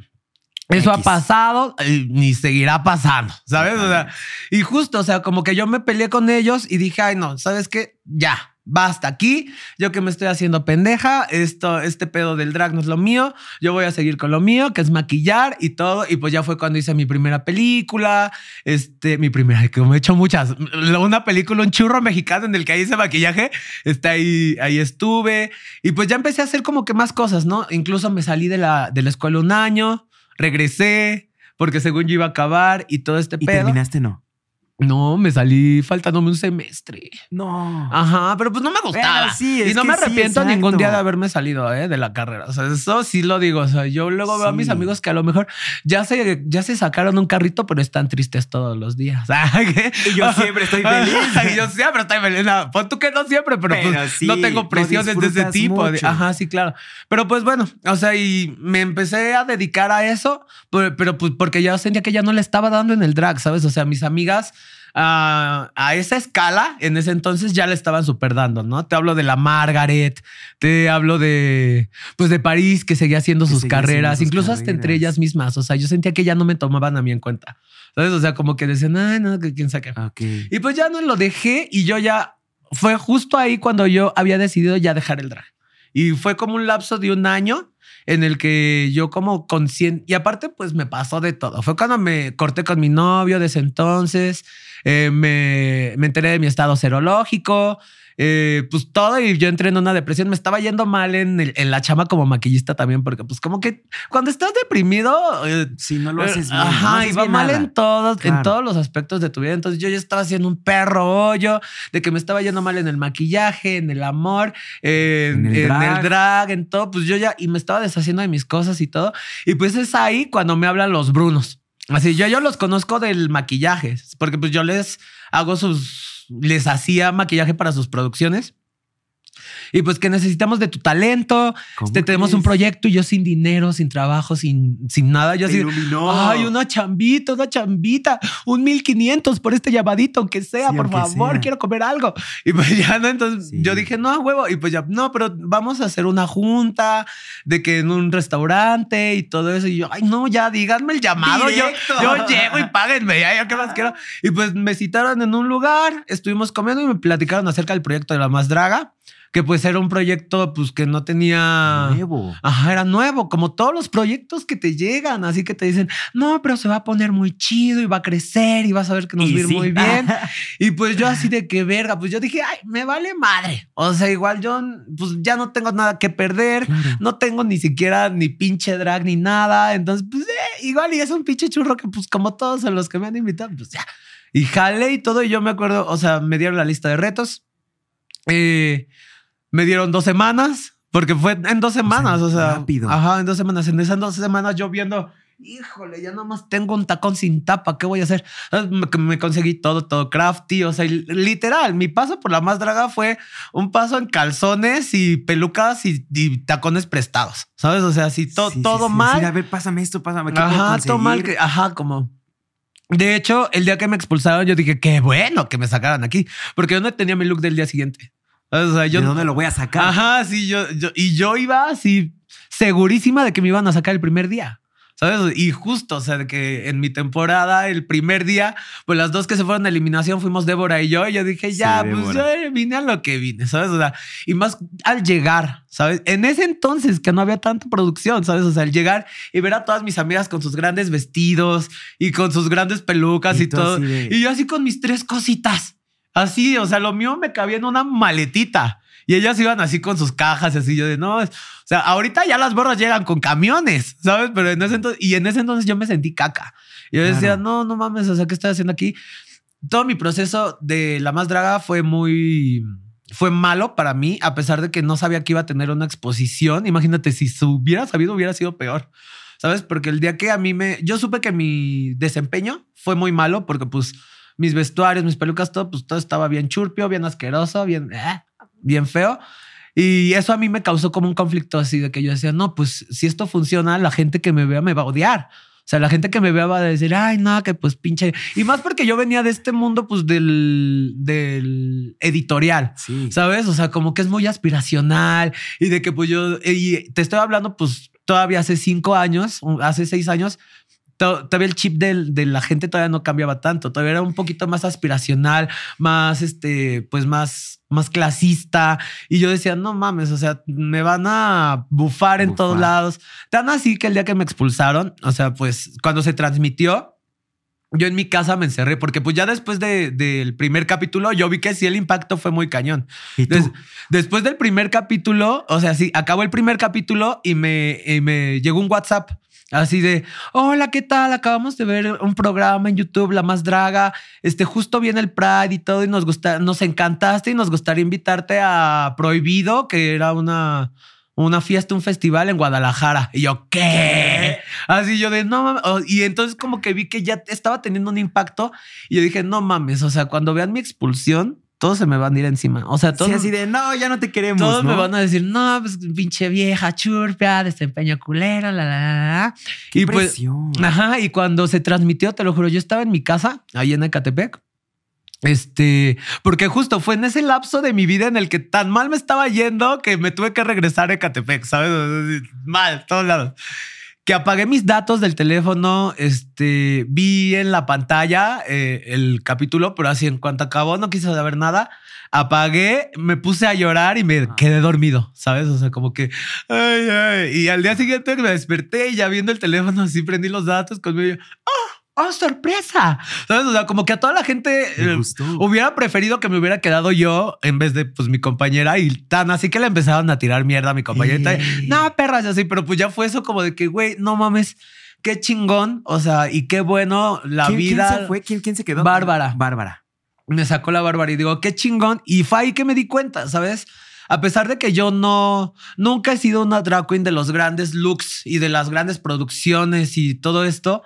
Eso ha pasado y ni seguirá pasando, ¿sabes? O sea, y justo, o sea, como que yo me peleé con ellos y dije, ay, no, ¿sabes qué? Ya, basta aquí. Yo que me estoy haciendo pendeja, esto, este pedo del drag no es lo mío. Yo voy a seguir con lo mío, que es maquillar y todo. Y pues ya fue cuando hice mi primera película, este, mi primera, que me he hecho muchas. Una película, un churro mexicano en el que hice maquillaje. Está ahí, ahí estuve. Y pues ya empecé a hacer como que más cosas, ¿no? Incluso me salí de la, de la escuela un año, regresé, porque según yo iba a acabar y todo este ¿Y pedo. terminaste no? No, me salí faltándome un semestre. No. Ajá, pero pues no me gustaba. Bueno, sí, y no me sí, arrepiento ningún exacto. día de haberme salido ¿eh? de la carrera. O sea, eso sí lo digo. O sea, yo luego veo a mis Sí. amigos que a lo mejor ya se, ya se sacaron un carrito, pero están tristes todos los días. Ah. Y yo siempre estoy feliz. y yo siempre estoy feliz. No, pon tú que no siempre, pero, Pero pues, sí, no tengo presiones de ese tipo. de- ajá, sí, claro. Pero pues bueno, o sea, y me empecé a dedicar a eso, pero, pero, pues porque ya sentía que ya no le estaba dando en el drag, ¿sabes? O sea, mis amigas ah, a esa escala, en ese entonces ya le estaban super dando, ¿no? Te hablo de la Margaret, te hablo de, pues de París, que seguía haciendo Que sus seguía carreras, incluso hasta entre ellas mismas. O sea, yo sentía que ya no me tomaban a mí en cuenta, ¿sabes? O sea, como que decían, ay, no, que quién sabe qué. Ok. Y pues ya no lo dejé y yo ya fue justo ahí cuando yo había decidido ya dejar el drag. Y fue como un lapso de un año en el que yo como consciente, y aparte pues me pasó de todo. Fue cuando me corté con mi novio de entonces, eh, me, me enteré de mi estado serológico, eh, pues todo y yo entré en una depresión. Me estaba yendo mal en, el- en la chama como maquillista también, porque pues como que cuando estás deprimido... eh, Si no lo haces bien. Ajá, no haces iba bien mal nada. en todos, en todos los aspectos de tu vida. Entonces yo ya estaba haciendo un perro hoyo de que me estaba yendo mal en el maquillaje, en el amor, en, En el en drag. el drag, en todo. Pues yo ya, y me estaba deshaciendo de mis cosas y todo. Y pues es ahí cuando me hablan los Brunos. Así, yo, yo los conozco del maquillaje, porque pues yo les hago sus, les hacía maquillaje para sus producciones. Y pues que necesitamos de tu talento. ¿Cómo Este, tenemos un proyecto y yo sin dinero, sin trabajo, sin, sin nada. Yo así, iluminó. Ay, una chambita, una chambita, un 1500 por este llamadito, aunque sea, Sí, por aunque favor, sea. quiero comer algo. Y pues ya no, entonces Sí. yo dije, no, huevo. Y pues ya, no, pero vamos a hacer una junta de que en un restaurante y todo eso. Y yo, ay, no, ya díganme el llamado. Yo, Directo. yo llego y páguenme, ya, yo qué más quiero. Y pues me citaron en un lugar, estuvimos comiendo y me platicaron acerca del proyecto de la más draga, que pues era un proyecto pues que no tenía... Nuevo. Ajá, era nuevo, como todos los proyectos que te llegan, así que te dicen, no, pero se va a poner muy chido y va a crecer y vas a ver que nos va a ir sí. muy bien. y pues yo así de que verga, pues yo dije, ay, me vale madre. O sea, igual yo pues ya no tengo nada que perder, Claro. no tengo ni siquiera ni pinche drag ni nada, entonces pues eh, igual y es un pinche churro que pues como todos a los que me han invitado, pues ya. Y jale y todo y yo me acuerdo, o sea, me dieron la lista de retos. Eh, me dieron dos semanas, porque fue en dos semanas, o sea, rápido. Ajá, en dos semanas. En esas dos semanas yo viendo, híjole, ya nomás tengo un tacón sin tapa, ¿qué voy a hacer? Entonces, Me, me conseguí todo, todo crafty, o sea, literal, mi paso por la más draga fue un paso en calzones y pelucas y, y tacones prestados, ¿sabes? O sea, así to- Sí, sí, todo sí, mal. de, a ver, pásame esto, pásame. ¿qué Ajá, todo mal. que- ajá, como. De hecho, el día que me expulsaron, yo dije, qué bueno que me sacaran aquí, porque yo no tenía mi look del día siguiente. O sea, yo ¿De dónde lo voy a sacar? Ajá, sí, yo, yo, y yo iba así segurísima de que me iban a sacar el primer día. ¿Sabes? Y justo, o sea, de que en mi temporada, el primer día, pues las dos que se fueron a eliminación fuimos Débora y yo. Y yo dije, Sí, ya, pues Débora. yo vine a lo que vine, ¿sabes? O sea, y más al llegar, ¿sabes? En ese entonces que no había tanta producción, ¿sabes? O sea, al llegar y ver a todas mis amigas con sus grandes vestidos y con sus grandes pelucas Y y, todo. de- Y yo así con mis tres cositas. Así, o sea, lo mío me cabía en una maletita. Y ellas iban así con sus cajas, y así yo de no. es- O sea, ahorita ya las borras llegan con camiones, ¿sabes? Pero en ese entonces, y en ese entonces yo me sentí caca. Y yo decía, Claro. no, no mames, o sea, ¿qué estoy haciendo aquí? Todo mi proceso de la más draga fue muy. Fue malo para mí, a pesar de que no sabía que iba a tener una exposición. Imagínate, si se hubiera sabido, hubiera sido peor. ¿Sabes? Porque el día que a mí me. Yo supe que mi desempeño fue muy malo porque, pues, mis vestuarios, mis pelucas, todo, pues todo estaba bien churpio, bien asqueroso, bien, eh, bien feo. Y eso a mí me causó como un conflicto así de que yo decía, no, pues si esto funciona, la gente que me vea me va a odiar. O sea, la gente que me vea va a decir, ay, no, que pues pinche. Y más porque yo venía de este mundo, pues del, del editorial. Sí. ¿Sabes? O sea, como que es muy aspiracional y de que pues yo, y te estoy hablando pues todavía hace cinco años, hace seis años, todavía el chip del- de, la gente todavía no cambiaba tanto, todavía era un poquito más aspiracional, más, este, pues más, más clasista. Y yo decía, no mames, o sea, me van a bufar en todos lados. Tan así que el día que me expulsaron, o sea, pues cuando se transmitió, yo en mi casa me encerré porque pues ya después de- del primer capítulo yo vi que sí el impacto fue muy cañón. ¿Y tú? Des- después del primer capítulo, o sea, sí, acabó el primer capítulo y me, y me llegó un WhatsApp así de, hola, ¿qué tal? Acabamos de ver un programa en YouTube, La Más Draga, este, justo viene el Pride y todo y nos gusta, nos encantaste y nos gustaría invitarte a Prohibido, que era una... Una fiesta, un festival en Guadalajara. Y yo, ¿qué? Así yo de, no mames. Y entonces como que vi que ya estaba teniendo un impacto y yo dije, no mames, o sea, cuando vean mi expulsión, todos se me van a ir encima. O sea, todos, Sí, así de, no, ya no te queremos, todos ¿no? me van a decir, no, pues pinche vieja churpia, desempeño culero, la, la, la, la. Qué y pues, ajá, y cuando se transmitió, te lo juro, yo estaba en mi casa, ahí en Ecatepec. Este, porque justo fue en ese lapso de mi vida en el que tan mal me estaba yendo que me tuve que regresar a Ecatepec, ¿sabes? Mal, todos lados. Que apagué mis datos del teléfono, este, vi en la pantalla eh, el capítulo, pero así en cuanto acabó no quise saber nada. Apagué, me puse a llorar y me Ah. quedé dormido, ¿sabes? O sea, como que, ay, ay. Y al día siguiente me desperté y ya viendo el teléfono, así prendí los datos conmigo. yo, ¡Oh, sorpresa! ¿Sabes? O sea, como que a toda la gente eh, hubiera preferido que me hubiera quedado yo en vez de pues mi compañera y tan así que le empezaron a tirar mierda a mi compañera. y Ey. No, perras, así, pero pues ya fue eso como de que, güey, no mames, qué chingón. O sea, y qué bueno la ¿Quién, vida. ¿Quién se fue? ¿Quién, quién se quedó? Bárbara. Bárbara. Me sacó la bárbara y digo, qué chingón. Y fue ahí que me di cuenta, ¿sabes? A pesar de que yo no, nunca he sido una drag queen de los grandes looks y de las grandes producciones y todo esto,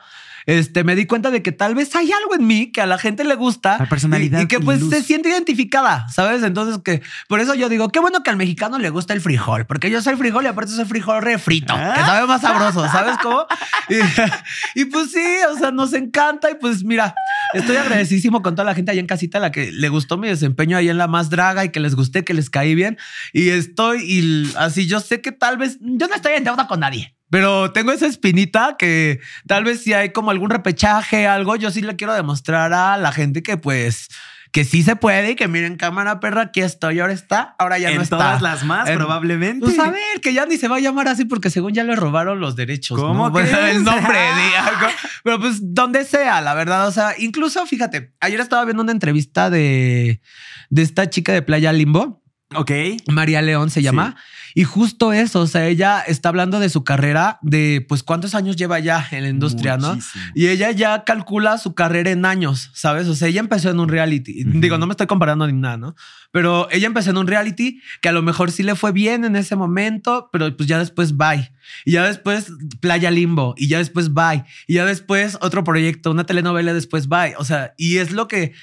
este, me di cuenta de que tal vez hay algo en mí que a la gente le gusta La personalidad y, y que pues luz. se siente identificada, ¿sabes? Entonces que por eso yo digo, qué bueno que al mexicano le gusta el frijol, porque yo soy frijol y aparte soy frijol refrito, que sabe más sabroso, ¿sabes cómo? Y, y pues sí, o sea, nos encanta y pues mira, estoy agradecidísimo con toda la gente allá en casita a la que le gustó mi desempeño ahí en la más draga y que les gusté, que les caí bien y estoy y así yo sé que tal vez yo no estoy en deuda con nadie. Pero tengo esa espinita que tal vez si hay como algún repechaje, algo, yo sí le quiero demostrar a la gente que pues que sí se puede y que miren cámara perra, aquí estoy, ahora está, ahora ya en no está. todas las más, En- probablemente. Pues a ver, que ya ni se va a llamar así porque según ya le robaron los derechos. ¿Cómo ¿no? Crees? el nombre de algo. Pero pues donde sea, la verdad. O sea, incluso fíjate, ayer estaba viendo una entrevista de, de esta chica de Playa Limbo. Ok. María León se llama. Y justo eso, o sea, ella está hablando de su carrera, de pues cuántos años lleva ya en la industria, ¿no? Y ella ya calcula su carrera en años, ¿sabes? O sea, ella empezó en un reality. Digo, no me estoy comparando ni nada, ¿no? Pero ella empezó en un reality que a lo mejor sí le fue bien en ese momento, pero pues ya después bye. Y ya después Playa Limbo. Y ya después bye. Y ya después otro proyecto, una telenovela después bye. O sea, y es lo que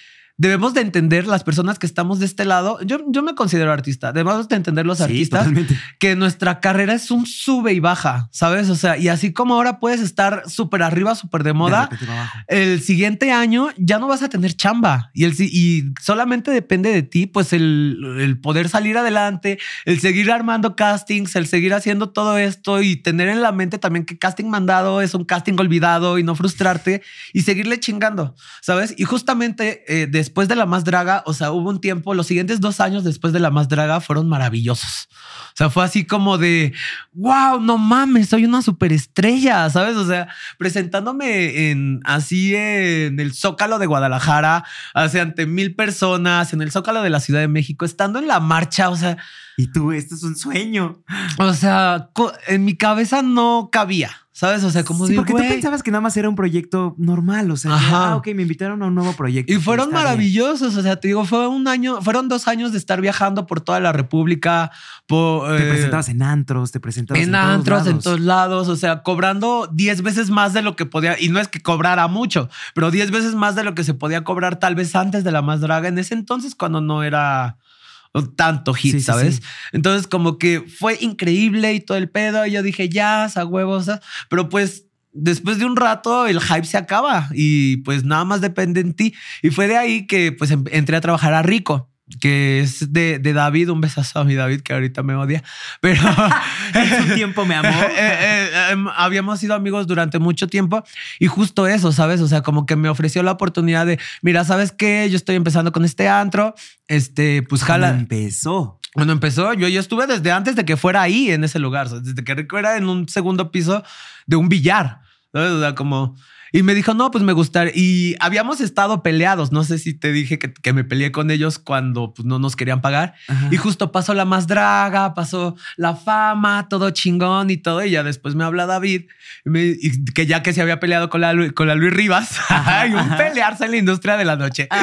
debemos de entender las personas que estamos de este lado. Yo, yo me considero artista. Debemos de entender los Sí, artistas totalmente. que nuestra carrera es un sube y baja, ¿sabes? O sea, y así como ahora puedes estar súper arriba, súper de De moda, abajo. el siguiente año ya no vas a tener chamba y, el, y solamente depende de ti, pues el, el poder salir adelante, el seguir armando castings, el seguir haciendo todo esto y tener en la mente también que casting mandado es un casting olvidado y no frustrarte y seguirle chingando, ¿sabes? Y justamente eh, después de la más draga, o sea, hubo un tiempo, los siguientes dos años después de la más draga fueron maravillosos. O sea, fue así como de, wow, no mames, soy una superestrella, ¿sabes? O sea, presentándome en así en el Zócalo de Guadalajara, hace ante mil personas, en el Zócalo de la Ciudad de México, estando en la marcha, o sea, Y tú, esto es un sueño. o sea, en mi cabeza no cabía, ¿sabes? O sea, como sí, de, porque tú pensabas que nada más era un proyecto normal. O sea, Ajá. ah, ok, me invitaron a un nuevo proyecto. Y fueron bien. maravillosos, o sea, te digo, fue un año, fueron dos años de estar viajando por toda la República, por, Te eh, presentabas en antros, te presentabas en en, todos antros, en todos lados, o sea, cobrando 10 veces más de lo que podía, y no es que cobrara mucho, pero 10 veces más de lo que se podía cobrar tal vez antes de la más draga, en ese entonces cuando no era tanto hit, Sí, ¿sabes? sí. Entonces como que fue increíble y todo el pedo, y yo dije, ya, a huevos, pero pues... Después de un rato el hype se acaba y pues nada más depende en ti. Y fue de ahí que pues em- entré a trabajar a Rico, que es de, de David, un besazo a mi David que ahorita me odia, pero... En su tiempo me amó. Eh, eh, eh, em, habíamos sido amigos durante mucho tiempo y justo eso, ¿sabes? O sea, como que me ofreció la oportunidad de, mira, ¿sabes qué? Yo estoy empezando con este antro, este, pues Cuando jala. empezó. Cuando empezó, yo ya estuve desde antes de que fuera ahí en ese lugar, desde que era en un segundo piso de un billar, ¿sabes? O sea, como... Y me dijo, no, pues me gustaría. Y habíamos estado peleados. No sé si te dije que, que me peleé con ellos cuando pues, no nos querían pagar. Ajá. Y justo pasó la más draga, pasó la fama, todo chingón y todo. Y ya después me habla David, y me- y que ya que se había peleado con la, con la Luis Rivas, y un pelearse en la industria de la noche.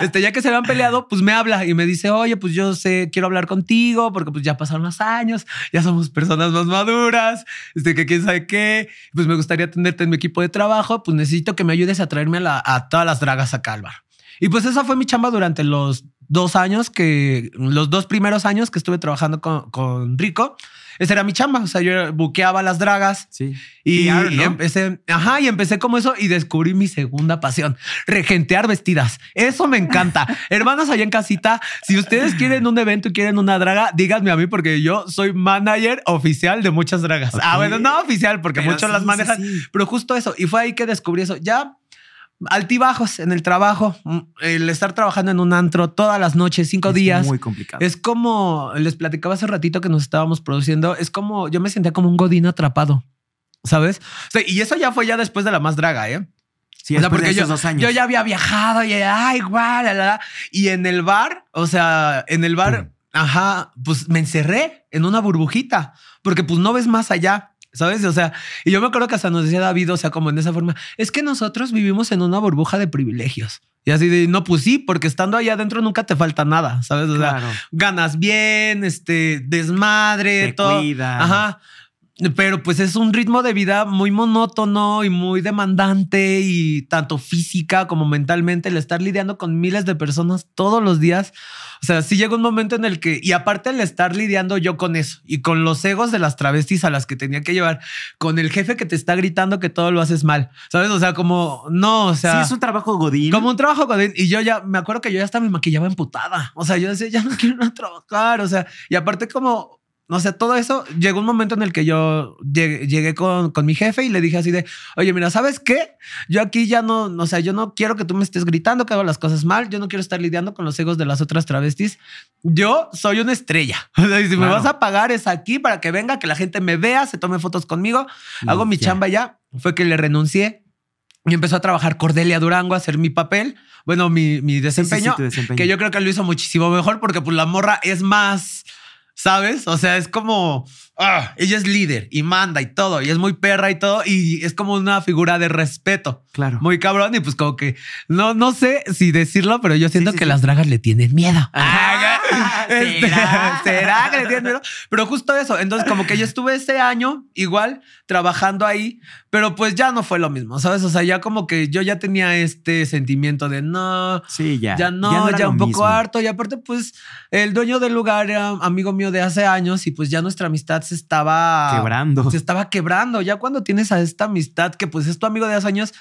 Este, ya que se habían peleado, pues me habla y me dice, oye, pues yo sé, quiero hablar contigo porque pues ya pasaron los años, ya somos personas más maduras, este, que quién sabe qué, pues me gustaría tenerte en mi equipo de trabajo, pues necesito que me ayudes a traerme a, la- a todas las dragas acá al bar. Y pues esa fue mi chamba durante los dos años que, los dos primeros años que estuve trabajando con Rico. Esa era mi chamba. O sea, yo buqueaba las dragas Sí. y, ¿no? empecé, ajá, y empecé como eso y descubrí mi segunda pasión, regentear vestidas. Eso me encanta. Hermanos allá en casita, si ustedes quieren un evento y quieren una draga, díganme a mí porque yo soy manager oficial de muchas dragas. Ah, bueno, no oficial porque Pero muchos sí, las sí, manejan, sí. pero justo eso. Y fue ahí que descubrí eso. Ya altibajos en el trabajo, mm, el estar trabajando en un antro todas las noches, cinco Es días. Muy complicado. Es como les platicaba hace ratito que nos estábamos produciendo. Es como yo me sentía como un godín atrapado, sabes? O sea, y eso ya fue ya después de la más draga, eh? sí, o sea, después de porque yo, esos dos años. yo ya había viajado y ay, igual, la, la, y en el bar, o sea, en el bar, ajá, pues me encerré en una burbujita porque pues no ves más allá. ¿Sabes? O sea, y yo me acuerdo que hasta nos decía David, o sea, como en esa forma, es que nosotros vivimos en una burbuja de privilegios. Y así de, no, pues sí, porque estando allá adentro nunca te falta nada, ¿sabes? O sea, ganas bien, este, desmadre, Te todo. cuidan. Ajá. Pero pues es un ritmo de vida muy monótono y muy demandante y tanto física como mentalmente el estar lidiando con miles de personas todos los días. O sea, sí llega un momento en el que, y aparte el estar lidiando yo con eso y con los egos de las travestis a las que tenía que llevar, con el jefe que te está gritando que todo lo haces mal, ¿sabes? O sea, como, no, o sea... sí, es un trabajo godín. Como un trabajo godín. Y yo ya me acuerdo que yo ya hasta me maquillaba emputada. O sea, yo decía, ya no quiero trabajar. O sea, y aparte, como, no sé, todo eso llegó un momento en el que yo llegué, llegué con, con mi jefe y le dije así de, oye, mira, ¿sabes qué? Yo aquí ya no, o sea, yo no quiero que tú me estés gritando que hago las cosas mal. Yo no quiero estar lidiando con los egos de las otras travestis. Yo soy una estrella. O sea, y si me vas a pagar es aquí para que venga, que la gente me vea, se tome fotos conmigo. Y Hago mi ya. chamba ya. Fue que le renuncié y empezó a trabajar Cordelia Durango a hacer mi papel. Bueno, mi, mi Sí, sí, sí, desempeño, tu desempeño. que yo creo que lo hizo muchísimo mejor porque pues la morra es más, ¿sabes? O sea, es como, ah, ella es líder y manda y todo, y es muy perra y todo, y es como una figura de respeto. Claro. Muy cabrón y pues como que no, no sé si decirlo, pero yo siento sí, que sí. las dragas le tienen miedo. Este, ¿será? ¿Será que le tienen miedo? Pero justo eso. Entonces, como que yo estuve ese año igual trabajando ahí, pero pues ya no fue lo mismo, ¿sabes? O sea, ya como que yo ya tenía este sentimiento de no, Sí, ya. ya no, ya, un poco mismo. harto. Y aparte, pues el dueño del lugar era amigo mío de hace años y pues ya nuestra amistad se estaba Quebrando. Se estaba quebrando. Ya cuando tienes a esta amistad que pues es tu amigo de hace años,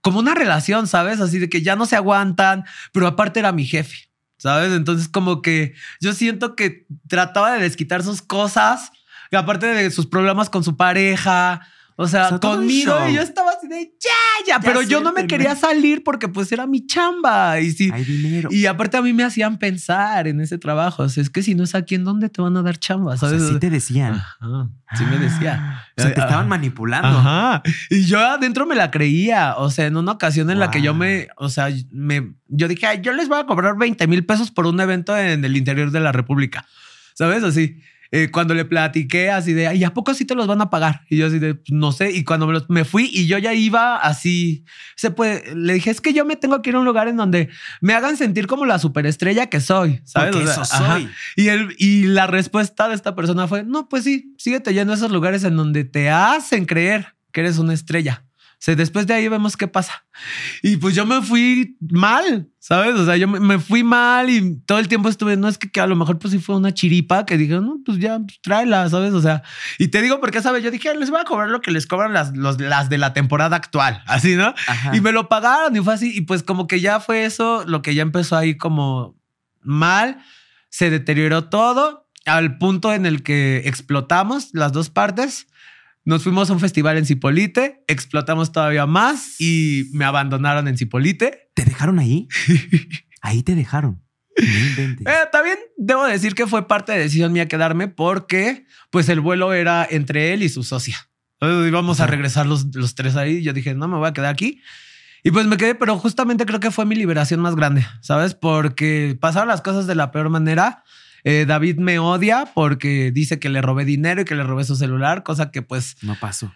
como una relación, ¿sabes? Así de que ya no se aguantan, pero aparte era mi jefe. ¿Sabes? Entonces como que yo siento que trataba de desquitar sus cosas, y aparte de sus problemas con su pareja, o sea, O sea, conmigo y yo estaba así de ya, ya, pero yo no me quería salir porque pues era mi chamba y sí. Hay dinero. Y aparte a mí me hacían pensar en ese trabajo, o sea, es que si no es aquí, ¿en dónde te van a dar chamba? o sea, ¿Sabes? sí te decían. Ajá, sí me decía. Ah, O sea, te estaban manipulando. Ajá. Y yo adentro me la creía. O sea, en una ocasión en la que yo me, o sea, me, yo dije, "Ay, yo les voy a cobrar 20 mil pesos por un evento en el interior de la República. ¿Sabes? Así. Eh, cuando le platiqué así de, ¿y a poco sí te los van a pagar? Y yo así de, "Pues, no sé. Y cuando me, los- me fui y yo ya iba así, se puede, le dije, es que yo me tengo que ir a un lugar en donde me hagan sentir como la superestrella que soy. ¿Sabes? Porque O sea, eso soy. Y, el, y la respuesta de esta persona fue, no, pues sí, síguete yendo a esos lugares en donde te hacen creer que eres una estrella. Sea, después de ahí vemos qué pasa. Y pues yo me fui mal, ¿sabes? O sea, yo me, me fui mal y todo el tiempo estuve, no es que, que a lo mejor pues sí fue una chiripa que dije, no, pues ya, pues, tráela, ¿sabes? O sea, y te digo porque, ¿sabes? Yo dije, les voy a cobrar lo que les cobran las, los- las de la temporada actual, así, ¿no? Ajá. Y me lo pagaron y fue así. Y pues como que ya fue eso, lo que ya empezó ahí como mal, se deterioró todo al punto en el que explotamos las dos partes. Nos fuimos a un festival en Cipolite, explotamos todavía más y me abandonaron en Cipolite. ¿Te dejaron ahí? ahí te dejaron. No. Eh, también debo decir que fue parte de decisión mía quedarme porque pues el vuelo era entre él y su socia. Íbamos a regresar los, los tres ahí. Yo dije, no, me voy a quedar aquí. Y pues me quedé, pero justamente creo que fue mi liberación más grande, ¿sabes? Porque pasaron las cosas de la peor manera. Eh, David me odia porque dice que le robé dinero y que le robé su celular, cosa que pues No pasó.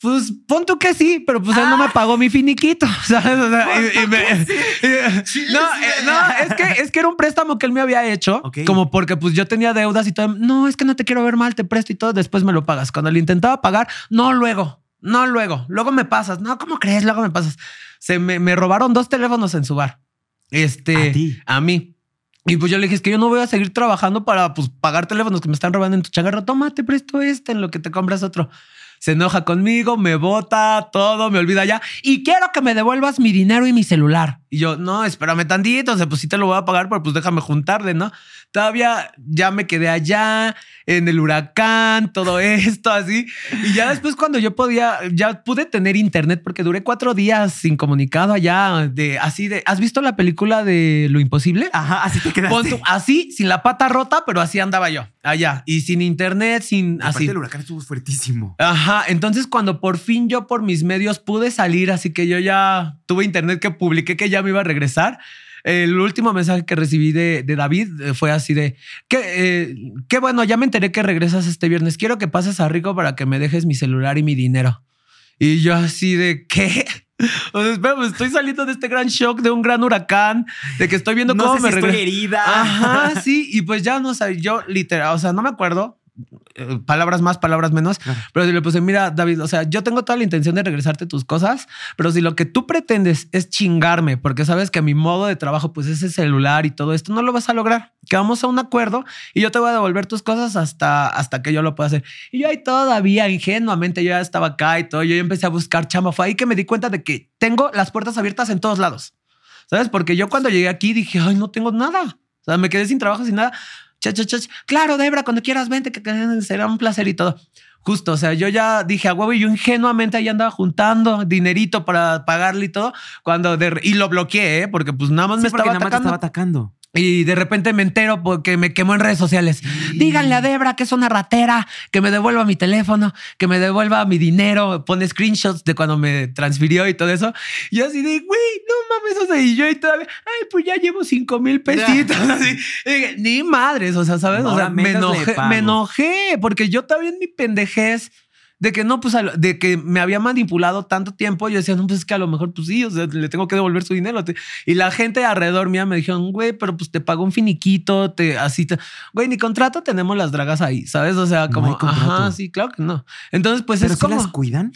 pues pon tú que sí, pero pues él no me pagó mi finiquito, ¿sabes? O sea, y- y me- y- no, eh, no, es que, es que era un préstamo que él me había hecho, como porque pues yo tenía deudas y todo. No, es que no te quiero ver mal, te presto y todo, después me lo pagas. Cuando le intentaba pagar, no luego, no luego, luego me pasas. No, ¿cómo crees? Luego me pasas. Se me, me robaron dos teléfonos en su bar. Este, ¿A ti? a mí. Y pues yo le dije, es que yo no voy a seguir trabajando para pues, pagar teléfonos que me están robando en tu changarro. Toma, te presto este en lo que te compras otro. Se enoja conmigo, me bota, todo, me olvida ya. Y quiero que me devuelvas mi dinero y mi celular. Y yo, no, espérame tantito. O sea, pues sí te lo voy a pagar, pero pues déjame juntarle, ¿no? Todavía ya me quedé allá en el huracán, todo esto así. Y ya después cuando yo podía, ya pude tener internet porque duré cuatro días sin comunicado allá de así de, ¿has visto la película de Lo Imposible? Ajá, así te quedaste. Así, sin la pata rota, pero así andaba yo, allá. Y sin internet, sin Aparte, así. el huracán estuvo fuertísimo. Ajá, entonces cuando por fin yo por mis medios pude salir, así que yo ya tuve internet que publiqué que ya me iba a regresar. El último mensaje que recibí de, de David eh, fue así de que eh, qué bueno, ya me enteré que regresas este viernes. Quiero que pases a Rico para que me dejes mi celular y mi dinero. Y yo así de qué? O sea, espera, pues estoy saliendo de este gran shock de un gran huracán, de que estoy viendo No cómo sé me si estoy regreso. herida. Ajá, sí, y pues ya no sé, yo literal, o sea, no me acuerdo, palabras más, palabras menos, Claro. pero si le puse, mira, David, o sea, yo tengo toda la intención de regresarte tus cosas, pero si lo que tú pretendes es chingarme, porque sabes que mi modo de trabajo, pues ese celular y todo esto, no lo vas a lograr. Que vamos a un acuerdo y yo te voy a devolver tus cosas hasta, hasta que yo lo pueda hacer. Y yo ahí todavía ingenuamente, yo ya estaba acá y todo, yo ya empecé a buscar chamba. Fue ahí que me di cuenta de que tengo las puertas abiertas en todos lados. ¿Sabes? Porque yo cuando llegué aquí dije, ay, no tengo nada. O sea, me quedé sin trabajo, sin nada. Cha, cha, cha. Claro, Debra, cuando quieras, vente, que, que será un placer y todo. Justo, o sea, yo ya dije a huevo y yo ingenuamente ahí andaba juntando dinerito para pagarle y todo. Cuando de, y lo bloqueé, ¿eh? porque pues nada más Sí, me estaba nada más te atacando. estaba atacando. Y de repente me entero porque me quemó en redes sociales. Díganle a Debra que es una ratera, que me devuelva mi teléfono, que me devuelva mi dinero. Pone screenshots de cuando me transfirió y todo eso. Y yo así de, güey, no mames. O sea, y yo y todavía, ay, pues ya llevo cinco mil pesitos. Así. Dije, ni madres, o sea, ¿sabes? O sea, me enojé, me enojé porque yo todavía en mi pendejez de que no, pues de que me había manipulado tanto tiempo, yo decía, no, pues es que a lo mejor, pues sí, o sea, le tengo que devolver su dinero. Y la gente alrededor mía me dijeron, güey, pero pues te pagó un finiquito, te así, te... güey, ni contrato tenemos las dragas ahí, ¿sabes? O sea, No como, contrato. ajá, sí, claro que no. Entonces, pues Pero es si como, las cuidan.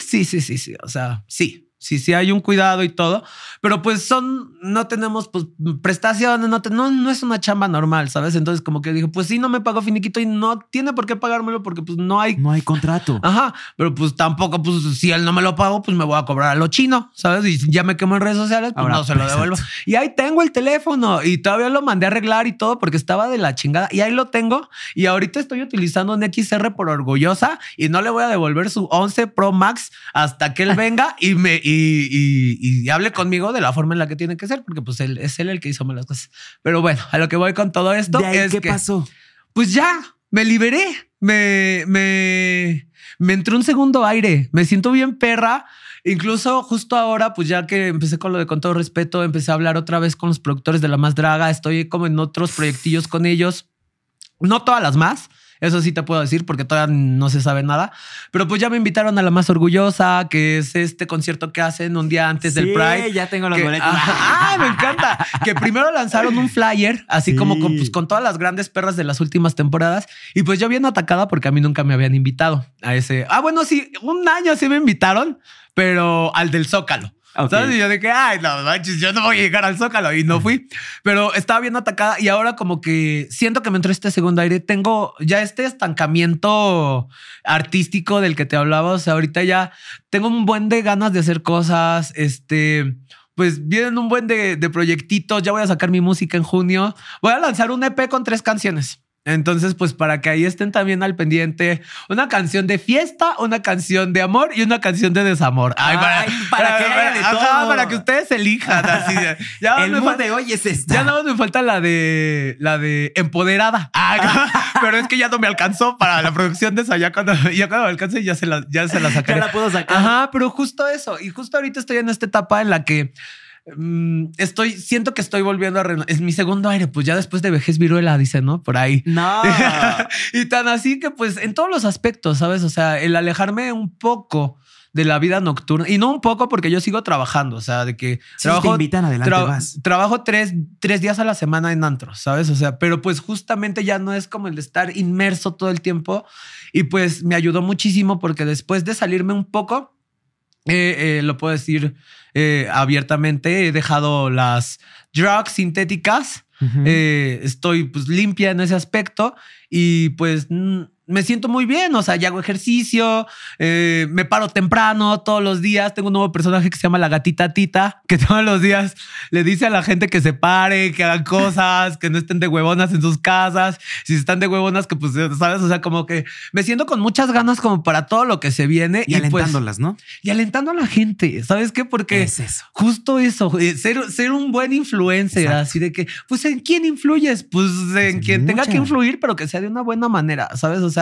sí, sí, sí, sí, o sea, sí. Sí, sí hay un cuidado y todo, pero pues son, no tenemos pues prestaciones, no, te- no, no es una chamba normal, ¿sabes? Entonces como que dije, pues sí, no me pagó finiquito y no tiene por qué pagármelo porque pues no hay No hay contrato. Ajá, pero pues tampoco, pues si él no me lo pagó, pues me voy a cobrar a lo chino, ¿sabes? Y ya me quemo en redes sociales, pues Ahora, no se lo devuelvo. Y ahí tengo el teléfono y todavía lo mandé a arreglar y todo porque estaba de la chingada. Y ahí lo tengo y ahorita estoy utilizando un XR por orgullosa y no le voy a devolver su 11 Pro Max hasta que él venga y me y, y- y hable conmigo de la forma en la que tiene que ser, porque pues él es él el que hizo malas cosas. Pero bueno, a lo que voy con todo esto ¿De ahí es qué que pasó? pues ya, me liberé. Me, me, me entró un segundo aire. Me siento bien perra. Incluso justo ahora, pues ya que empecé con lo de con todo respeto, empecé a hablar otra vez con los productores de La Más Draga. Estoy como en otros proyectillos con ellos. No todas las más. Eso sí te puedo decir porque todavía no se sabe nada. Pero pues ya me invitaron a La Más Orgullosa, que es este concierto que hacen un día antes del Pride. ya tengo los Que- boletos. ¡Ay, me encanta! Que primero lanzaron un flyer, así Sí. como con, pues, con todas las grandes perras de las últimas temporadas. Y pues yo bien atacada porque a mí nunca me habían invitado a ese. Ah, bueno, sí, un año sí me invitaron, pero al del Zócalo. Ok. ¿Sabes? Y yo de que, ay, no manches, yo no voy a llegar al Zócalo y no fui. Pero estaba bien atacada y ahora como que siento que me entró este segundo aire. Tengo ya este estancamiento artístico del que te hablaba. O sea, ahorita ya tengo un buen de ganas de hacer cosas. Este, pues vienen un buen de, de proyectitos. Ya voy a sacar mi música en junio. Voy a lanzar un EP con tres canciones. Entonces, pues para que ahí estén también al pendiente, una canción de fiesta, una canción de amor y una canción de desamor. Ay, para que de ajá, todo. para que ustedes elijan. Así de- ya El me falta- de hoy es esta. ya nada más me falta la de la de empoderada. Ah, pero es que ya no me alcanzó para la producción de esa. Ya cuando, ya cuando me alcance ya se la, ya se la sacaré. Ya la puedo sacar. Ajá, pero justo eso. Y justo ahorita estoy en esta etapa en la que mm, estoy, siento que estoy volviendo a reno- Es mi segundo aire, pues ya después de vejez viruela, dice, ¿no? Por ahí. No. y tan así que pues en todos los aspectos, ¿sabes? O sea, el alejarme un poco de la vida nocturna y no un poco porque yo sigo trabajando, o sea, de que Si te invitan, adelante tra- vas. trabajo tres, tres días a la semana en antros, ¿sabes? O sea, pero pues justamente ya no es como el de estar inmerso todo el tiempo y pues me ayudó muchísimo porque después de salirme un poco, eh, eh, lo puedo decir eh, abiertamente, he dejado las drugs sintéticas. Eh, estoy pues limpia en ese aspecto y pues me siento muy bien, o sea, ya hago ejercicio, eh, me paro temprano todos los días, tengo un nuevo personaje que se llama la gatita Tita, que todos los días le dice a la gente que se pare, que hagan cosas, que no estén de huevonas en sus casas, si están de huevonas que pues, sabes, o sea, como que me siento con muchas ganas como para todo lo que se viene y, y, pues alentándolas, ¿no? y alentando a la gente, ¿sabes qué? Porque es eso. Justo eso, eh, ser, ser un buen influencer, Exacto. así de que, pues en quién influyes, pues en en quien tenga que influir, pero que sea de una buena manera, ¿sabes? O sea,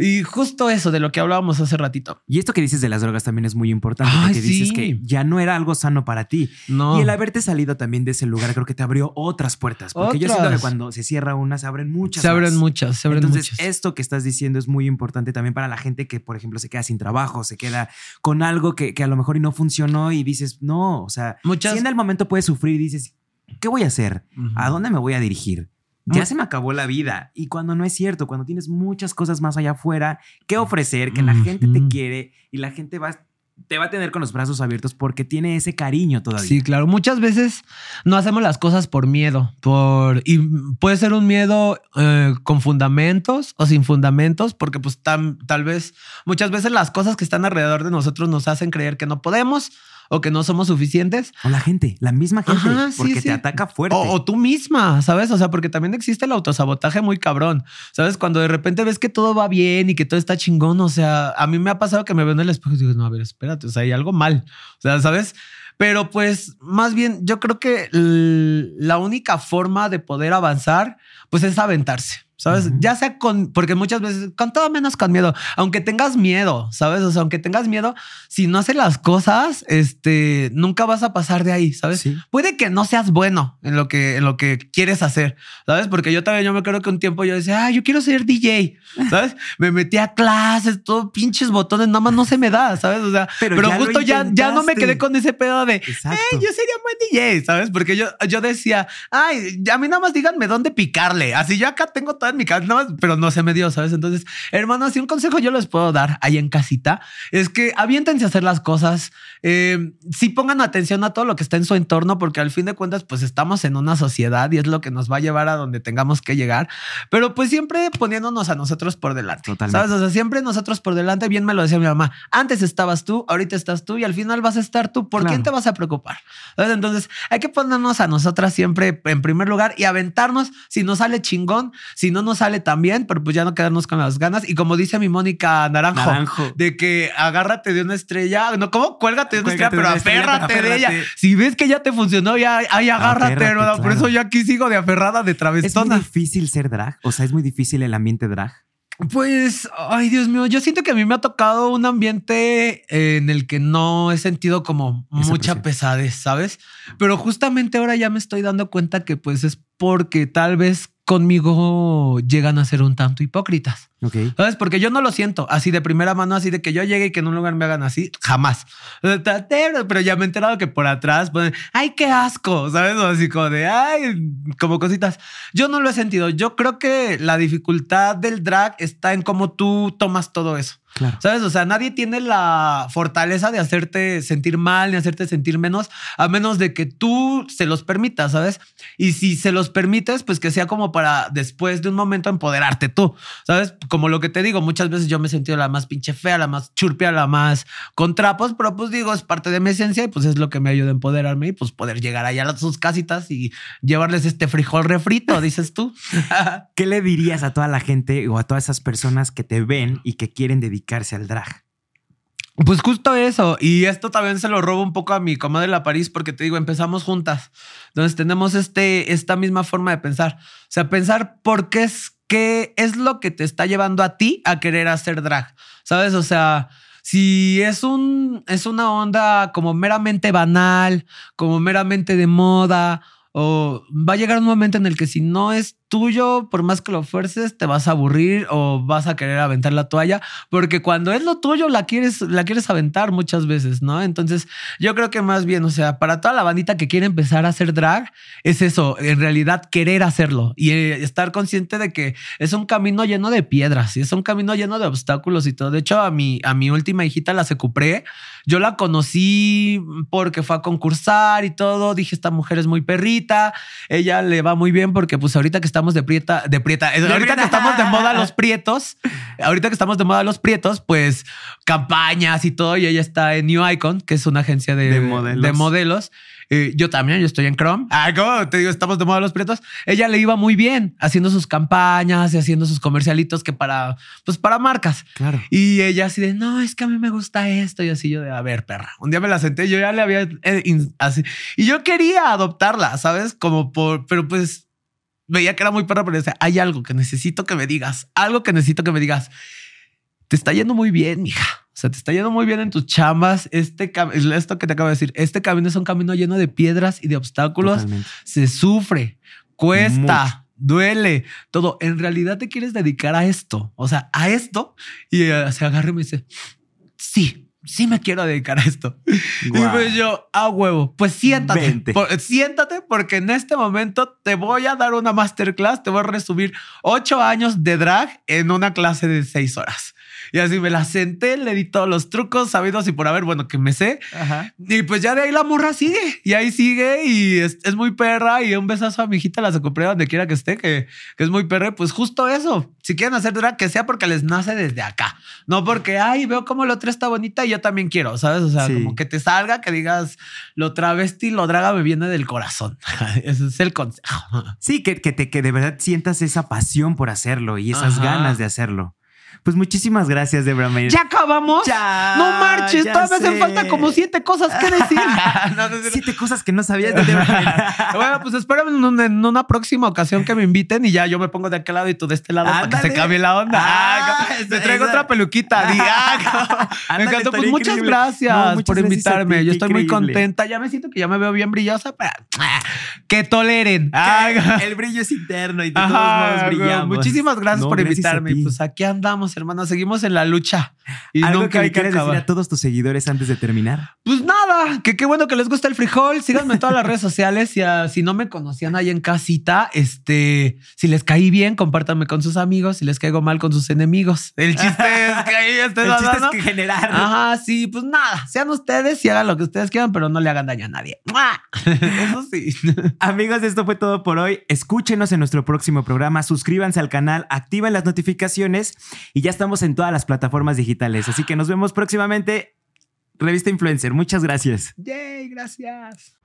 y justo eso de lo que hablábamos hace ratito. Y esto que dices de las drogas también es muy importante, Ay, porque dices que ya no era algo sano para ti. No. Y el haberte salido también de ese lugar creo que te abrió otras puertas. Porque yo siento que cuando se cierra una, se abren muchas. se abren más. muchas, se abren Entonces, muchas. esto que estás diciendo es muy importante también para la gente que, por ejemplo, se queda sin trabajo, se queda con algo que, que a lo mejor y no funcionó y dices, no, o sea, Muchas- si en el momento puedes sufrir y dices, ¿qué voy a hacer? ¿A dónde me voy a dirigir? Ya se me acabó la vida. Y cuando no es cierto, cuando tienes muchas cosas más allá afuera que ofrecer, que la gente te quiere y la gente va, te va a tener con los brazos abiertos porque tiene ese cariño todavía. Sí, claro. Muchas veces no hacemos las cosas por miedo, por y puede ser un miedo eh, con fundamentos o sin fundamentos, porque pues tam- tal vez muchas veces las cosas que están alrededor de nosotros nos hacen creer que no podemos o que no somos suficientes O la gente, la misma gente, Ajá, porque sí. te ataca fuerte. O, o tú misma, ¿sabes? O sea, porque también existe el autosabotaje muy cabrón, ¿sabes? Cuando de repente ves que todo va bien y que todo está chingón, o sea, a mí me ha pasado que me veo en el espejo y digo, no, a ver, espérate, o sea, hay algo mal, o sea, ¿sabes? Pero pues más bien yo creo que la única forma de poder avanzar, pues es aventarse. ¿Sabes? Ujú. Ya sea con, porque muchas veces, con todo menos con miedo, aunque tengas miedo, ¿sabes? O sea, aunque tengas miedo, si no haces las cosas, este, nunca vas a pasar de ahí, ¿sabes? Sí. puede que no seas bueno en lo que, en lo que quieres hacer, ¿sabes? Porque yo también, yo me acuerdo que un tiempo yo decía, ah, yo quiero ser DJ, ¿sabes? me metí a clases, todo pinches botones, nada más no se me da, ¿sabes? O sea, Pero pero, ya justo ya, ya no me quedé con ese pedo de, Exacto. "Ey, yo sería buen DJ, ¿sabes? Porque yo, yo decía, ay, a mí nada más díganme dónde picarle. Así yo acá tengo todo en mi casa, nada más, pero no se me dio, ¿sabes? Entonces, hermanos, si un consejo yo les puedo dar ahí en casita es que aviéntense a hacer las cosas. Eh, sí pongan atención a todo lo que está en su entorno, porque al fin de cuentas, pues estamos en una sociedad y es lo que nos va a llevar a donde tengamos que llegar. Pero pues siempre poniéndonos a nosotros por delante. Totalmente. ¿Sabes? O sea, siempre nosotros por delante, bien me lo decía mi mamá. Antes estabas tú, ahorita estás tú y al final vas a estar tú. ¿Por Claro. quién te vas a preocupar? Entonces hay que ponernos a nosotras siempre en primer lugar y aventarnos. Si nos sale chingón, si no nos sale tan bien, pero pues ya no quedarnos con las ganas. Y como dice mi Mónica Naranjo, Naranjo. de que agárrate de una estrella, no, ¿cómo? Cuélgate de una Cuélgate estrella, de pero aférrate de ella. Si ves que ya te funcionó, ya, ay, agárrate, Aférrate, hermano. Por eso yo aquí sigo de aferrada de Es muy travestona. difícil ser drag. O sea, es muy difícil el ambiente drag. Pues, ay Dios mío, yo siento que a mí me ha tocado un ambiente eh, en el que no he sentido como Esa mucha presión. pesadez, ¿sabes? Pero justamente ahora ya me estoy dando cuenta que pues es porque tal vez conmigo llegan a ser un tanto hipócritas. Ok. ¿Sabes? Porque yo no lo siento así de primera mano, así de que yo llegue y que en un lugar me hagan así, jamás. Pero ya me he enterado que por atrás ponen, ay, qué asco, ¿sabes? O así como de, ay, como cositas. Yo no lo he sentido. Yo creo que la dificultad del drag está en cómo tú tomas todo eso. Claro. ¿Sabes? O sea, nadie tiene la fortaleza de hacerte sentir mal ni hacerte sentir menos, a menos de que tú se los permitas, ¿sabes? Y si se los permites, pues que sea como para después de un momento empoderarte tú, ¿sabes? Como lo que te digo, muchas veces yo me he sentido la más pinche fea, la más churpia, la más con trapos, pero pues digo, es parte de mi esencia y pues es lo que me ayuda a empoderarme y pues poder llegar allá a sus casitas y llevarles este frijol refrito, dices tú. ¿Qué le dirías a toda la gente o a todas esas personas que te ven y que quieren dedicarse al drag? Pues justo eso. Y esto también se lo robo un poco a mi comadre La París, porque te digo, empezamos juntas. Entonces tenemos este, esta misma forma de pensar. O sea, pensar por qué es qué es lo que te está llevando a ti a querer hacer drag, ¿sabes? O sea, si es un es una onda como meramente banal, como meramente de moda o va a llegar un momento en el que si no es tuyo, por más que lo fuerces, te vas a aburrir o vas a querer aventar la toalla, porque cuando es lo tuyo la quieres, la quieres aventar muchas veces, ¿no? Entonces, yo creo que más bien, o sea, para toda la bandita que quiere empezar a hacer drag, es eso, en realidad querer hacerlo y eh, estar consciente de que es un camino lleno de piedras y es un camino lleno de obstáculos y todo. De hecho, a mi, a mi última hijita, la Secupré, yo la conocí porque fue a concursar y todo. Dije, esta mujer es muy perrita, ella le va muy bien porque pues ahorita que está estamos de prieta, de prieta, ahorita que estamos de moda los prietos, ahorita que estamos de moda los prietos, pues campañas y todo, y ella está en New Icon, que es una agencia de, modelos. Eh, yo también, yo estoy en Chrome. Ah, ¿cómo? Te digo, estamos de moda los prietos. Ella le iba muy bien haciendo sus campañas y haciendo sus comercialitos que para, pues para marcas. Claro. Y ella así de, no, es que a mí me gusta esto. Y así yo de, a ver, perra. Un día me la senté, yo ya le había eh, así. Y yo quería adoptarla, ¿sabes? Como por, pero pues veía que era muy perra, pero decía, hay algo que necesito que me digas, algo que necesito que me digas. Te está yendo muy bien, mija. O sea, te está yendo muy bien en tus chambas. Este esto que te acabo de decir, este camino es un camino lleno de piedras y de obstáculos. Se sufre, cuesta, duele, todo. En realidad te quieres dedicar a esto, o sea, a esto. Y eh, se agarra y me dice, sí, sí me quiero dedicar a esto. Y pues yo, a huevo, pues siéntate, siéntate porque en este momento te voy a dar una masterclass, te voy a resumir ocho años de drag en una clase de seis horas. Y así me la senté, le di todos los trucos sabidos y por haber, bueno, que me sé. Y pues ya de ahí la morra sigue. Y ahí sigue y es, muy perra. Y un besazo a mi hijita, la compré donde quiera que esté, que, que es muy perra. Pues justo eso. Si quieren hacer drag, que sea porque les nace desde acá. No porque, ay, veo como la otra está bonita y yo también quiero, ¿sabes? O sea, como que te salga, que digas, lo travesti, lo draga me viene del corazón. Ese es el consejo. Sí, que, que, te, que de verdad sientas esa pasión por hacerlo y esas ganas de hacerlo. Pues muchísimas gracias, Debra Mayer. ¿Ya acabamos? Ya. No marches, todavía hacen falta como siete cosas que decir. siete cosas que no sabías de Debra Bueno, pues espérame en, una próxima ocasión que me inviten y ya yo me pongo de aquel lado y tú de este lado para que se cambie la onda. Ah, te traigo otra peluquita. me encantó. Pues muchas gracias por invitarme. yo estoy muy contenta. Ya me siento que ya me veo bien brillosa. Pero, que toleren. el brillo es interno y de todos modos brillamos. Muchísimas gracias por invitarme. Pues aquí andamos hermano. Seguimos en la lucha. Y ¿Algo que quieres decir a todos tus seguidores antes de terminar? Pues nada, que qué bueno que les gusta el frijol. Síganme en todas las redes sociales. Y si no me conocían ahí en casita, este, si les caí bien, compártanme con sus amigos. Si les caigo mal, con sus enemigos. El chiste es que ahí estés El chiste es que generar. Ajá, sí, pues nada. Sean ustedes y hagan lo que ustedes quieran, pero no le hagan daño a nadie. Eso sí. Amigos, esto fue todo por hoy. Escúchenos en nuestro próximo programa. Suscríbanse al canal, activen las notificaciones y ya estamos en todas las plataformas digitales. Así que nos vemos próximamente. Revista Influencer, muchas gracias. Yay, gracias.